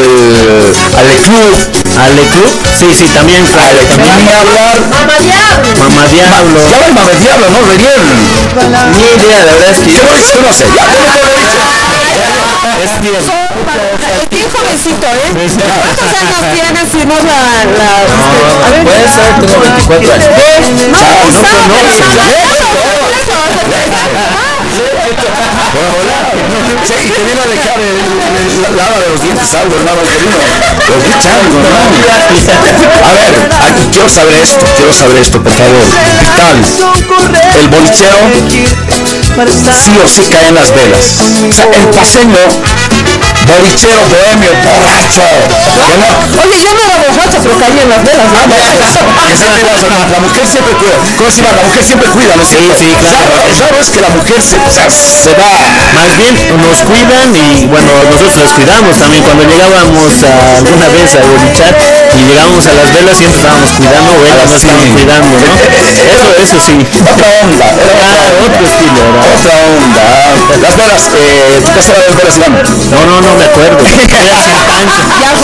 al club? Ale Club, sí, sí, también, claro, también. Ni hablar, Mamá diablo. Mamá Diablo, ya va el mame diablo, ¿no? Renier. ni idea, la verdad es que ¿Qué boliche conoce? Ya, ¿cómo te lo he dicho? es bien. Es bien jovencito, ¿eh? ¿Cuántos años tienes si no la... la No, a ver, puede ser, tengo 24 años. No, Ah, no, no no, Sí, y te viene a dejar el, el- la lava de los dientes algo, hermano querido. Pero qué chango, ¿no? A ver, aquí quiero esto, quiero saber esto, por favor. El bolichero sí o sí cae en las velas. O sea, el paseño, bolichero, bohemio, borracho. que no- Oye, yo no era borracha, pero caí en las velas, ¿no? que siempre iba a- la mujer siempre cuida. ¿Cómo se llama? La mujer siempre cuida, ¿no es Sí, cierto? sí, claro. Raro, raro es que la mujer se, o sea, se va. Más bien nos cuidan y bueno, nosotros los cuidamos también. Cuando llegábamos a alguna vez a bolichar y llegábamos a las velas siempre estábamos cuidando o ellas nos sí. estaban cuidando, ¿no? Eso, eso sí. Otra onda, era otra Ah, onda. otro estilo, ¿verdad? Otra onda. Las velas, eh, ¿tú las velas, Iván? No, no, no me acuerdo.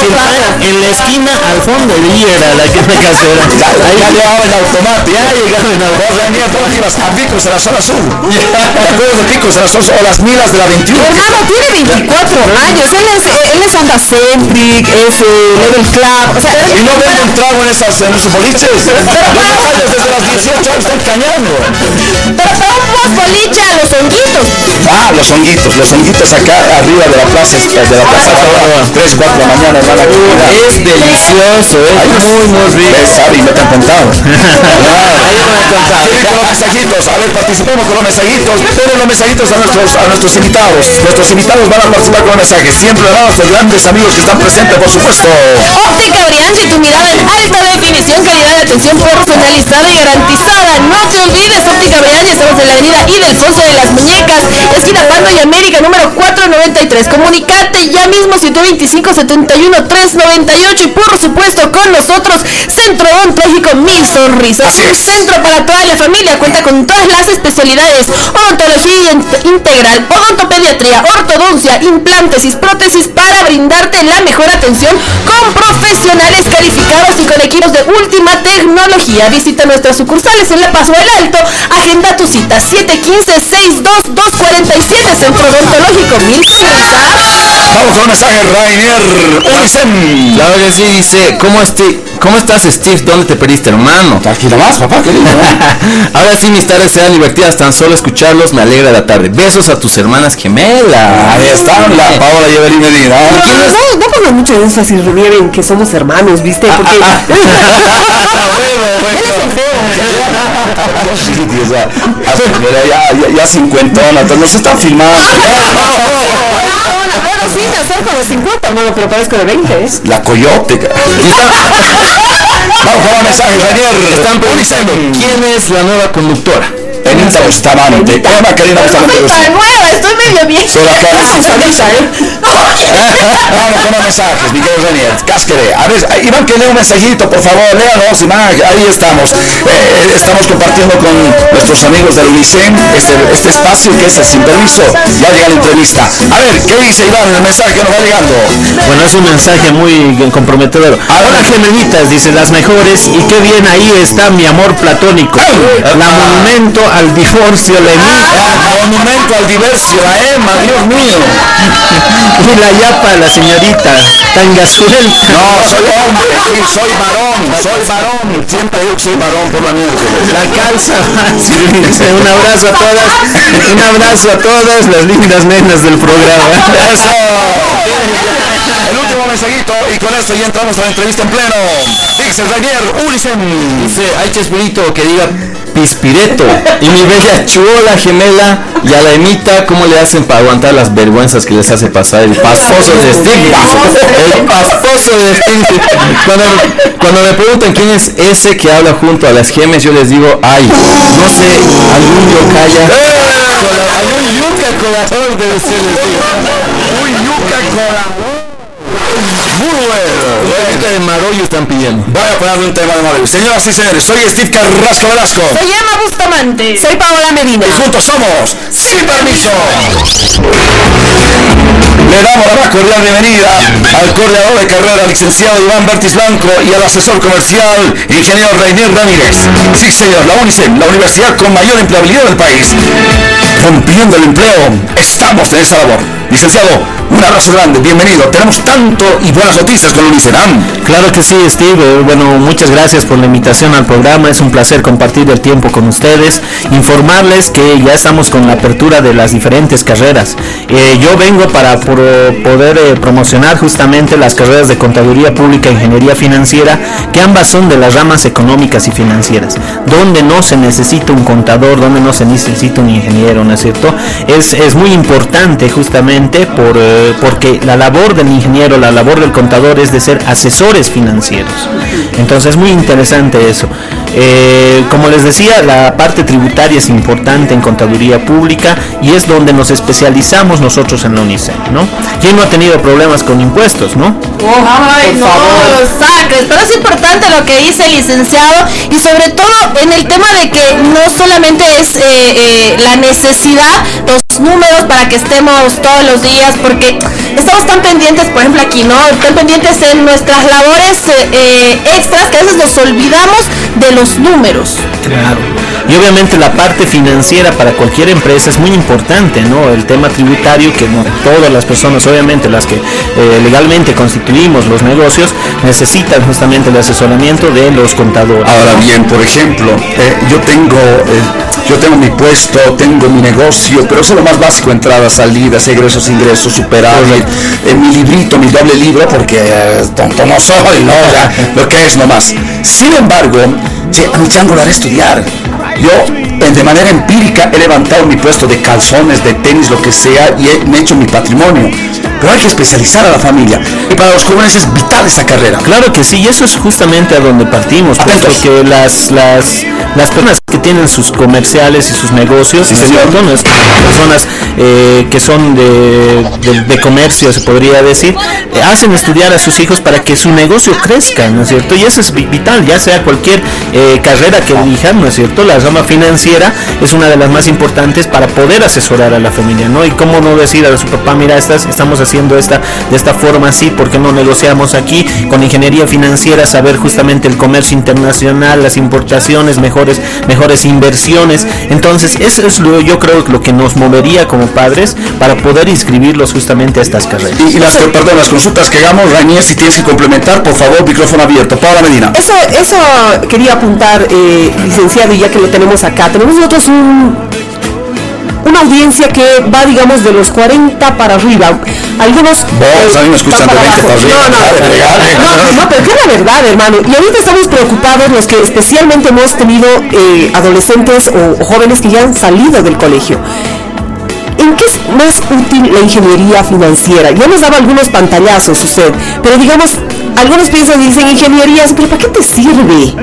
Era. En la esquina al fondo de ahí era la que me casera. Ya, Ahí ya en automático. ya llegaba en auto. Vos venías, tú ibas a Picos la zona sur. ¿Te acuerdas de Picos la zona? O las milas de la 21. Hermano, tiene 24 años, él es, él es Onda Centric, es eh, Level Club, o sea, Y no venden un trago en, esas, en esos boliches. Los desde las 18 años están cañando. Pero para un boliche a los honguitos. Ah, los honguitos, los honguitos acá arriba de la plaza, de la plaza Toda, 3, 4 de la mañana, hermana. Es delicioso, es muy, muy rico. ¿Ves, Ari? Me te han contado. Ahí me han contado. Tienen con los mensajitos, a ver, participemos con los mensajitos, todos los mensajitos a nuestros, a nuestros invitados. Nuestros invitados van a participar con los mensajes. Siempre a nuestros grandes amigos que están presentes, por supuesto. Óptica Brianchi, tu mirada en alta definición, calidad de atención personalizada y garantizada. No te olvides, Óptica Brianchi, estamos en la avenida Ildefonso de las Muñecas, esquina Pando y América, número 493. Comunicate ya mismo 725 71 398 y por supuesto con nosotros, Centro Odontológico Mil Sonrisas. Así Un es. centro para toda la familia, cuenta con todas las especialidades, odontología int- integral, odontopediatría, ortodoncia, implantes y prótesis para brindarte la mejor atención con profesionales calificados y con equipos de última tecnología. Visita nuestras sucursales en La Paso del Alto, agenda tu cita 715-62247 Centro Odontológico Mil Sonrisas. Vamos con un mensaje, Rainier Unicen. Claro que sí, dice, ¿cómo, esti- ¿cómo estás Steve? ¿Dónde te perdiste, hermano? Aquí nomás, papá, querido. Ahora sí, mis tardes serán divertidas, tan solo escucharlos me alegra la tarde. Besos a tus hermanas gemelas. Ahí está, la Paola y Evelyn Medina. no, no, pongas mucho énfasis, Renier, en que somos hermanos, ¿viste? Porque... O sea, mira, ya, ya, ya cincuentona, entonces nos están filmando. Bueno, sí, me acerco a los 50, hermano, pero parezco de 20, ¿eh? La coyote. Vamos con los mensajes, Daniel. Están preguntando, ¿quién es la nueva conductora? Benita Bustamante. Emma Karina Bustamante. Soy tan nueva, estoy medio bien. Solo acá. Vamos con los mensajes, mi querido Daniel. Cásquere. A ver, Iván, que lea un mensajito, por favor. Léanos, Iván. Ahí estamos. Eh, estamos compartiendo con nuestros amigos del UNICEN este, este espacio que es el sin permiso. Ya llega la entrevista. A ver, ¿qué dice Iván en el mensaje que nos va llegando? Bueno, es un mensaje muy comprometedor. Hola gemelitas, dice las mejores y qué bien ahí está mi amor platónico. La monumento al divorcio de mí. Monumento al divorcio, la Emma, Dios mío. Y la yapa, la señorita, tan gasuelta. No, soy hombre, sí, soy varón, soy varón. Siempre digo que soy varón por la miércoles. La calza fácil, un abrazo a todas, un abrazo a todas las lindas nenas del programa. Eso. El último mensajito y con esto ya entramos a la entrevista en pleno. Dice Ulicen. Dice, hay chespirito que diga pispireto. Y mi bella chuola gemela y a la emita, ¿cómo le hacen para aguantar las vergüenzas que les hace pasar el pastoso de Steve? El pastoso de. Cuando, cuando me preguntan quién es ese que habla junto a las gemes, yo les digo, ay, no sé, algún yocaya. Cola- Algún yuca corazón debe ser, digo. Uy, yuca corazón. Muy bueno. De Marollo están pidiendo. Voy a ponerle un tema de Mario. Señoras y señores, soy Steve Carrasco Velasco. Se llama Bustamante. Soy Paola Medina. Y juntos somos Sin Permiso. Le damos la más cordial bienvenida al coordinador de carrera, licenciado Iván Bertis Blanco, y al asesor comercial, ingeniero Reinier Ramírez. Sí, señor, la UNICEF, la universidad con mayor empleabilidad del país. Rompiendo el empleo, estamos en esa labor. Licenciado, un abrazo grande, bienvenido. Tenemos tanto y buenas noticias con UNICEF. Claro que sí, Steve. Eh, Bueno, muchas gracias por la invitación al programa. Es un placer compartir el tiempo con ustedes. Informarles que ya estamos con la apertura de las diferentes carreras. Eh, yo vengo para poder eh, promocionar justamente las carreras de Contaduría Pública e Ingeniería Financiera, que ambas son de las ramas económicas y financieras, donde no se necesita un contador, donde no se necesita un ingeniero, ¿no es cierto? Es, es muy importante justamente por, eh, porque la labor del ingeniero, la labor del contador es de ser asesores financieros. Entonces es muy interesante eso. Eh, como les decía, la parte tributaria es importante en contaduría pública y es donde nos especializamos nosotros en la UNICEF, ¿no? ¿Quién no ha tenido problemas con impuestos, no? Ay, no, lo saques. Pero es importante lo que dice el licenciado y sobre todo en el tema de que no solamente es eh, eh, la necesidad, para que estemos todos los días, porque estamos tan pendientes, por ejemplo aquí, ¿no? Tan pendientes en nuestras labores eh, eh, extras que a veces nos olvidamos de los números. Claro. Y obviamente la parte financiera para cualquier empresa es muy importante, ¿no? El tema tributario que no todas las personas, obviamente las que eh, legalmente constituimos los negocios, necesitan justamente el asesoramiento de los contadores. Ahora bien, por ejemplo, eh, yo tengo eh, yo tengo mi puesto, tengo mi negocio, pero eso es lo más básico, entradas, salidas, egresos, ingresos, superávit, eh, mi librito, mi doble libro, porque eh, tonto no soy, ¿no? O sea, lo que es nomás. Sin embargo, che, a estudiar. Yo, de manera empírica, he levantado mi puesto de calzones, de tenis, lo que sea, y he, me he hecho mi patrimonio. Pero hay que especializar a la familia. Y para los jóvenes es vital esta carrera. Claro que sí, y eso es justamente a donde partimos, puesto que las, las, las personas tienen sus comerciales y sus negocios, Sí, ¿no es señor. cierto? No es- personas eh, que son de, de- de comercio, se podría decir, eh, hacen estudiar a sus hijos para que su negocio crezca, ¿no es cierto? Y eso es vi- vital, ya sea cualquier eh, carrera que elijan, ¿no es cierto? La rama financiera es una de las más importantes para poder asesorar a la familia, ¿no? Y cómo no decir a su papá, mira, estas, estamos haciendo esta de esta forma así, ¿por qué no negociamos aquí con ingeniería financiera, saber justamente el comercio internacional, las importaciones, mejores, mejores inversiones? Entonces, eso es lo, yo creo que lo que nos movería como padres para poder inscribirlos justamente a estas carreras. Y, y las, perdón, las consultas que hagamos, Rainier, si tienes que complementar, por favor, micrófono abierto. Paola Medina. Eso, eso quería apuntar, eh, licenciado, y ya que lo tenemos acá. Tenemos nosotros un, una audiencia que va, digamos, de los 40 para arriba. Algunos... Vos, a mí me escuchan de 20 para arriba. No, no, no, no, pero que es la verdad, hermano. Y ahorita estamos preocupados los que especialmente hemos tenido eh, adolescentes o, o jóvenes que ya han salido del colegio. ¿En qué es más útil la ingeniería financiera? Ya nos daba algunos pantallazos usted, pero digamos, algunos piensan y dicen ingenierías, pero ¿para qué te sirve?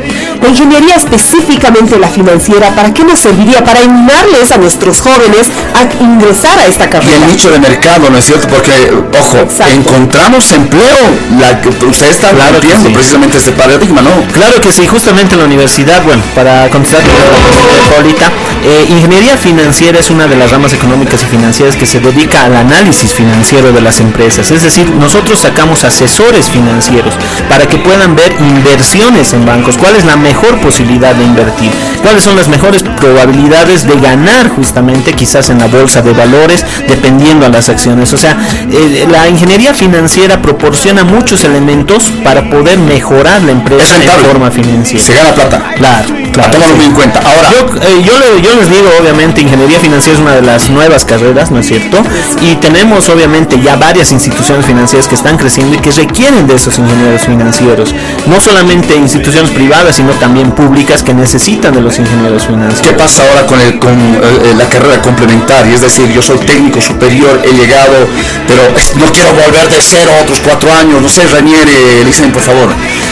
La ingeniería específicamente la financiera, ¿para qué nos serviría? Para animarles a nuestros jóvenes a ingresar a esta Y carrera. el nicho de mercado, ¿no es cierto? Porque, ojo, Exacto. encontramos empleo. La que usted está Claro sí. precisamente este paradigma, ¿no? Claro que sí, justamente en la universidad, bueno, para contestar a Paulita, eh, ingeniería financiera es una de las ramas económicas y financieras que se dedica al análisis financiero de las empresas. Es decir, nosotros sacamos asesores financieros para que puedan ver inversiones en bancos, cuál es la mejor posibilidad de invertir, cuáles son las mejores probabilidades de ganar justamente quizás en la bolsa de valores, dependiendo a las acciones. O sea, eh, la ingeniería financiera proporciona muchos elementos para poder mejorar la Es empresa en forma financiera. Se gana plata. Claro, claro. Tómalo muy en cuenta. Ahora, Yo, eh, yo, le- yo les digo, obviamente, ingeniería financiera es una de las nuevas carreras, ¿no es cierto? Y tenemos, obviamente, ya varias instituciones financieras que están creciendo y que requieren de esos ingenieros financieros. No solamente instituciones privadas, sino también públicas que necesitan de los ingenieros ¿qué financieros. pasa ahora con, el, con eh, la carrera complementaria? Es decir, yo soy técnico superior, he llegado, pero no quiero volver de cero a otros cuatro años. No sé, Raniere, Elicen, por favor.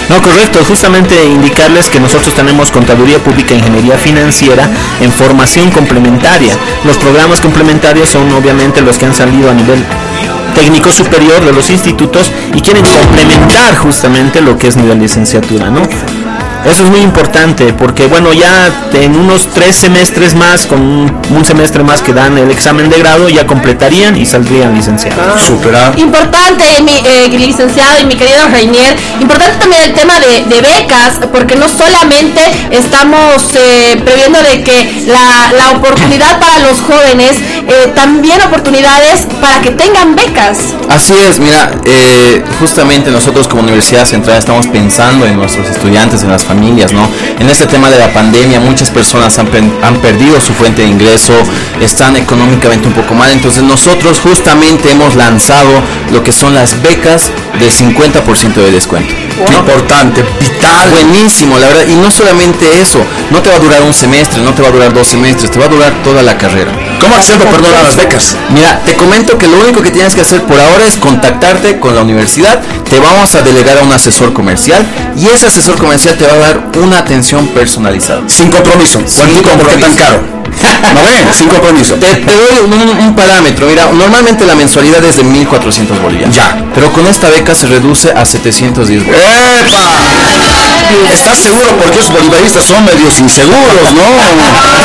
No, correcto, justamente indicarles que nosotros tenemos Contaduría Pública e Ingeniería Financiera en formación complementaria. Los programas complementarios son obviamente los que han salido a nivel técnico superior de los institutos y quieren complementar justamente lo que es nivel licenciatura, ¿no? Eso es muy importante porque bueno ya en unos tres semestres más, con un, un semestre más que dan el examen de grado, ya completarían y saldrían licenciados. Supera. Importante, mi eh, licenciado y mi querido Reinier, importante también el tema de, de becas, porque no solamente estamos eh, previendo de que la, la oportunidad para los jóvenes, eh, también oportunidades para que tengan becas. Así es, mira, eh, justamente nosotros como Universidad Central estamos pensando en nuestros estudiantes, en las familias, En este tema de la pandemia, muchas personas han, han perdido su fuente de ingreso, están económicamente un poco mal, entonces nosotros justamente hemos lanzado lo que son las becas de 50% de descuento. Importante, vital. Buenísimo, la verdad, y no solamente eso, no te va a durar un semestre, no te va a durar dos semestres, te va a durar toda la carrera. ¿Cómo accedo, perdón, a las becas? Mira, te comento que lo único que tienes que hacer por ahora es contactarte con la universidad, te vamos a delegar a un asesor comercial y ese asesor comercial te va a dar una atención personalizada. Sin compromiso. Sin ¿Cuánto, ¿Por qué tan compromiso. caro? ¿No ven? Sin compromiso. Te, te doy un, un parámetro, mira, normalmente la mensualidad es de 1400 bolivianos. Ya. Pero con esta beca se reduce a 710 bolivianos. ¡Epa! ¿Estás seguro? Porque los bolivaristas son medios inseguros, ¿no?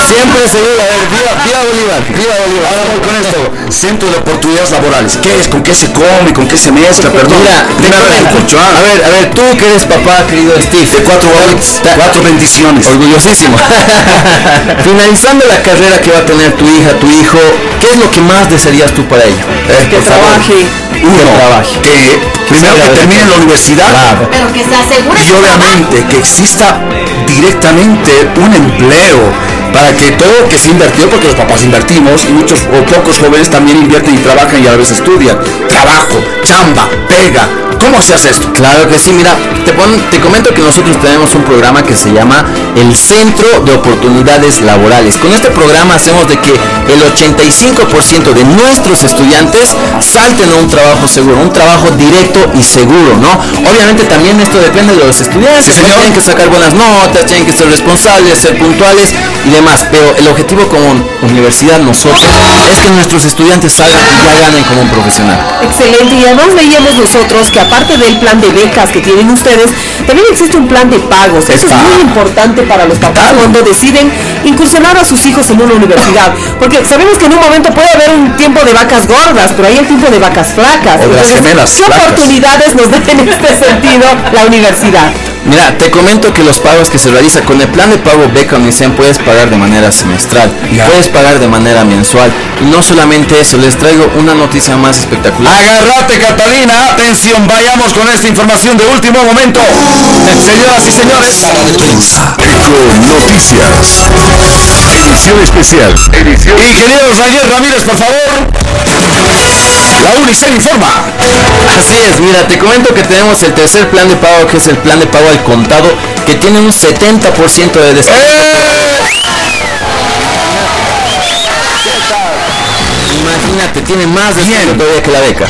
Siempre seguro, a ver, viva, viva Bolívar, viva Bolívar. Ahora voy con esto. Centro de oportunidades laborales. ¿Qué es? ¿Con qué se come? ¿Con qué se mezcla? Perdón. Mira, Dime a ver, a ver, a ver, tú que eres papá, querido Steve, De cuatro, Ta- cuatro bendiciones. Orgullosísimo. Finalizando la carrera que va a tener tu hija, tu hijo, ¿qué es lo que más desearías tú para ella? Eh, Que por favor. Uno, Que trabaje. que primero que termine la universidad. Claro. Pero que se asegure Y obviamente que exista directamente un empleo para que todo que se invirtió, porque los papás invertimos, y muchos o pocos jóvenes también invierten y trabajan y a la vez estudian. Trabajo, chamba, pega. ¿Cómo se hace esto? Claro que sí, mira, te, pon- te comento que nosotros tenemos un programa que se llama el Centro de Oportunidades Laborales. Con este programa hacemos de que el 85% de nuestros estudiantes salten a un trabajo seguro, un trabajo directo y seguro, ¿no? Obviamente también esto depende de los estudiantes, Sí, tienen que sacar buenas notas, tienen que ser responsables, ser puntuales y demás, pero el objetivo como universidad nosotros es que nuestros estudiantes salgan y ya ganen como un profesional. Excelente, y además veíamos nosotros que aparte del plan de becas que tienen ustedes, también existe un plan de pagos. Eso es muy importante para los papás cuando deciden incursionar a sus hijos en una universidad. Porque sabemos que en un momento puede haber un tiempo de vacas gordas, pero hay el tiempo de vacas flacas. O de las gemelas ¿Qué flacas. oportunidades nos da en este sentido la universidad? Mira, te comento que los pagos que se realizan con el plan de pago Beca Unicen puedes pagar de manera semestral, Ya. puedes pagar de manera mensual. Y no solamente eso, les traigo una noticia más espectacular. Agárrate Catalina, atención, vayamos con esta información de último momento. Señoras y señores. Eco Noticias. Edición especial. Edición Ingeniero Rayer Ramírez, por favor. La Unicen informa. Así es, mira, te comento que tenemos el tercer plan de pago, que es el plan de pago al contado, que tiene un 70% de descuento. Imagínate, tiene más todavía que la beca.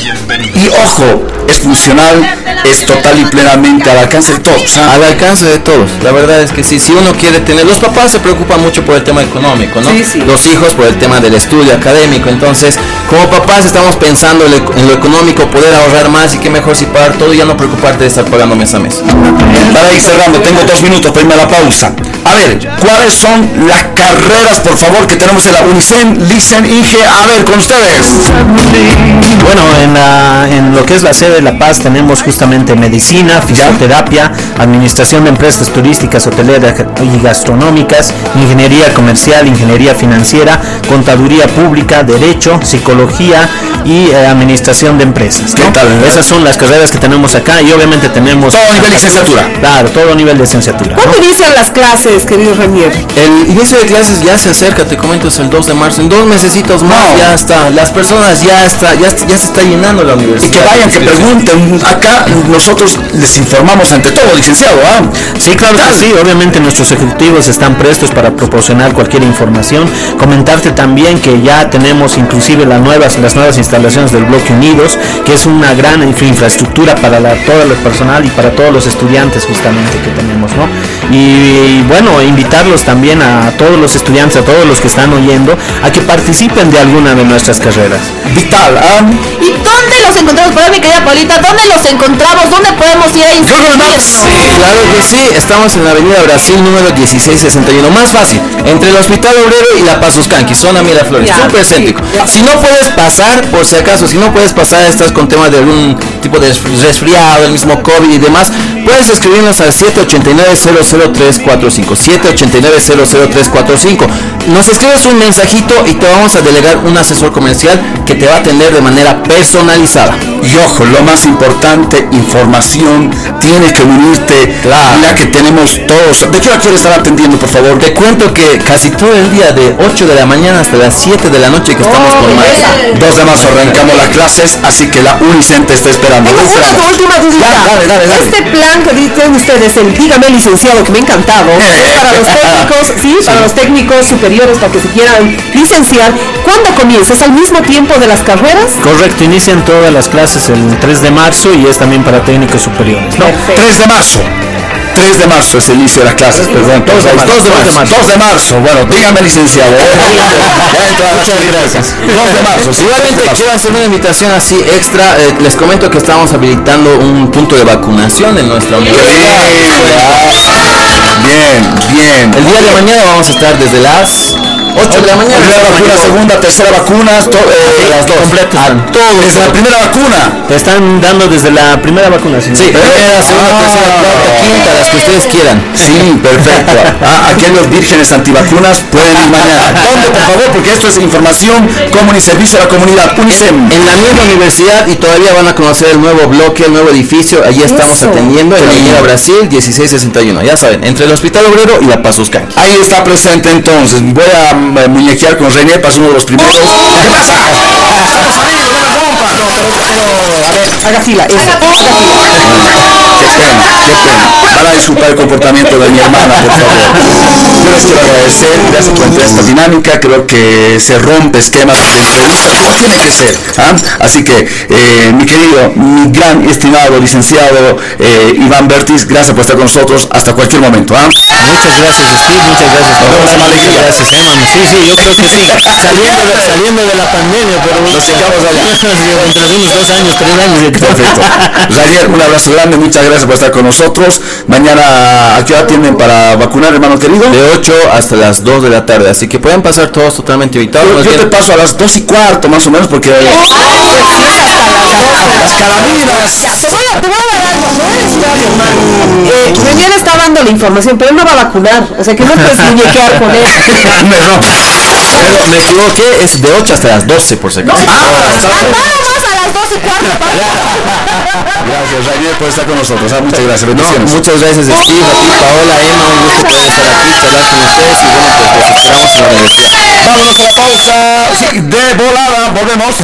Y ojo, es funcional es total y plenamente al alcance de todos. ¿ah? Al alcance de todos. La verdad es que sí, si uno quiere tener, los papás se preocupan mucho por el tema económico, ¿no? Sí, sí. Los hijos por el tema del estudio académico. Entonces, como papás estamos pensando en lo- económico, poder ahorrar más y qué mejor si pagar todo y ya no preocuparte de estar pagando mes a mes. Para ir cerrando, tengo dos minutos para irme a la pausa. A ver, ¿cuáles son las carreras, por favor, que tenemos en la Unicen, Licen, Inge? A ver, con ustedes. Bueno, en, la- en lo que es la sede de La Paz tenemos justamente medicina, fisioterapia, administración de empresas turísticas, hoteleras y gastronómicas, ingeniería comercial, ingeniería financiera, contaduría pública, derecho, psicología y eh, administración de empresas. ¿no? ¿Qué tal, eh? Esas son las carreras que tenemos acá y obviamente tenemos... Todo nivel de licenciatura. Claro, todo nivel de licenciatura. ¿no? ¿Cuándo inician las clases, querido Renier? El inicio de clases ya se acerca, te comento, es el 2 de marzo. En dos mesecitos más No. ya está. Las personas ya está, ya, ya se está llenando la Y universidad. que vayan, que pregunten. Acá nosotros les informamos ante todo, licenciado. ¿ah? Sí, claro que sí. Obviamente nuestros ejecutivos están prestos para proporcionar cualquier información. Comentarte también que ya tenemos inclusive las nuevas, las nuevas instalaciones del Bloque Unidos, que es una gran infra- infraestructura para la, todo el personal y para todos los estudiantes justamente que tenemos, ¿no? Y, bueno, invitarlos también a todos los estudiantes, a todos los que están oyendo, a que participen de alguna de nuestras carreras. Vital. ¿ah? ¿Y dónde los encontramos? Para mi querida Paulita, ¿dónde los encontramos? ¿Dónde podemos ir a inscribirnos? Claro que sí, estamos en la avenida Brasil número 1661, más fácil, entre el Hospital Obrero y la Paz Uscanqui, zona Miraflores, súper céntrico. Si no puedes pasar, por si acaso, si no puedes pasar, estás con temas de algún tipo de resfriado, el mismo COVID y demás, puedes escribirnos al 789-00345, 789-00345. Nos escribes un mensajito y te vamos a delegar un asesor comercial que te va a atender de manera personalizada. Y ojo, lo más importante, información, tienes que unirte. Claro. Mira que tenemos todos. ¿De qué hora quieres estar atendiendo, por favor? Te cuento que casi todo el día, de 8 de la mañana hasta las 7 de la noche que estamos Oh, con más. belleza. 2 de marzo arrancamos las clases, así que la Unicen te está esperando. Tengo Te una última dudita. Dale, dale, dale. Este plan que dicen ustedes, el dígame licenciado, que me ha encantado, es para los técnicos, sí, para los técnicos superiores, para que se quieran licenciar. ¿Cuándo comienza? ¿Es al mismo tiempo de las carreras? Correcto, inician todas las clases el 3 de marzo y es también para técnicos superiores. ¿no? Perfecto. 3 de marzo. 3 de marzo es el inicio de las clases, perdón. 2 de, marzo. 2 de marzo. 2 de marzo. Bueno, dígame licenciado. ¿eh? Muchas gracias. 2 de marzo. Igualmente 2 de marzo. quiero hacer una invitación así extra. eh, les comento que estamos habilitando un punto de vacunación en nuestra universidad. Bien, bien. El día de mañana vamos a estar desde las 8 de la mañana. Primera vacuna, segunda, tercera vacuna, to- eh, las dos. completas. A todos. Desde la primera vacuna. Te están dando desde la primera vacunación. Sí, primera, segunda, Ah. tercera, cuarta, quinta, las que ustedes quieran. Sí, perfecto. Ah, aquellos vírgenes antivacunas pueden ir mañana. ¿Dónde, por favor? Porque esto es información como ni servicio a la comunidad. Unicem. En la misma universidad y todavía van a conocer el nuevo bloque, el nuevo edificio. Allí estamos Eso. atendiendo en la Avenida Brasil 1661. Ya saben, entre el Hospital Obrero y la Paz Uscanqui. Ahí está presente entonces. Voy a muñequear con René, para uno de los primeros. ¿Qué pasa? Estamos amigos, no pero, pero, a ver, Haga fila, eso. Haga fila. Qué pena, qué pena. Van a disculpar el comportamiento de mi hermana, por favor. Yo les quiero agradecer, gracias por entrar a esta dinámica. Creo que se rompe esquemas de entrevistas, como tiene que ser. ¿ah? Así que, eh, mi querido, mi gran estimado licenciado eh, Iván Bertis, gracias por estar con nosotros hasta cualquier momento. ¿ah? Muchas gracias Steve, muchas gracias Nos vemos Paola, en muchas alegría. gracias Eman. Sí, sí, yo creo que sí. Saliendo de, saliendo de la pandemia, pero Nos llegamos allá. dentro de unos dos años, tres años. Perfecto. Javier, un abrazo grande, muchas gracias por estar con nosotros. Mañana, ¿a qué hora tienen para vacunar, hermano querido? De 8 hasta las 2 de la tarde. Así que pueden pasar todos totalmente invitados. Yo, yo te paso a las dos y cuarto más o menos porque las calaminas. Ya, te voy a, te voy a dar algo, a decir algo, hermano. Eh, Renier está dando la información, pero él no va a vacunar, o sea que no puedes muñequear con él. Pero me equivoqué, es de 8 hasta las 12 por si acaso. Vamos a las 12 y cuarto. Gracias, Javier, por estar con nosotros. ah, muchas gracias, No, bendiciones. muchas gracias Steve, a ti, Paola, Emma, un gusto poder estar aquí, charlar con ustedes y bueno, pues los esperamos en la universidad. Vámonos a la pausa. Sí, de volada, volvemos.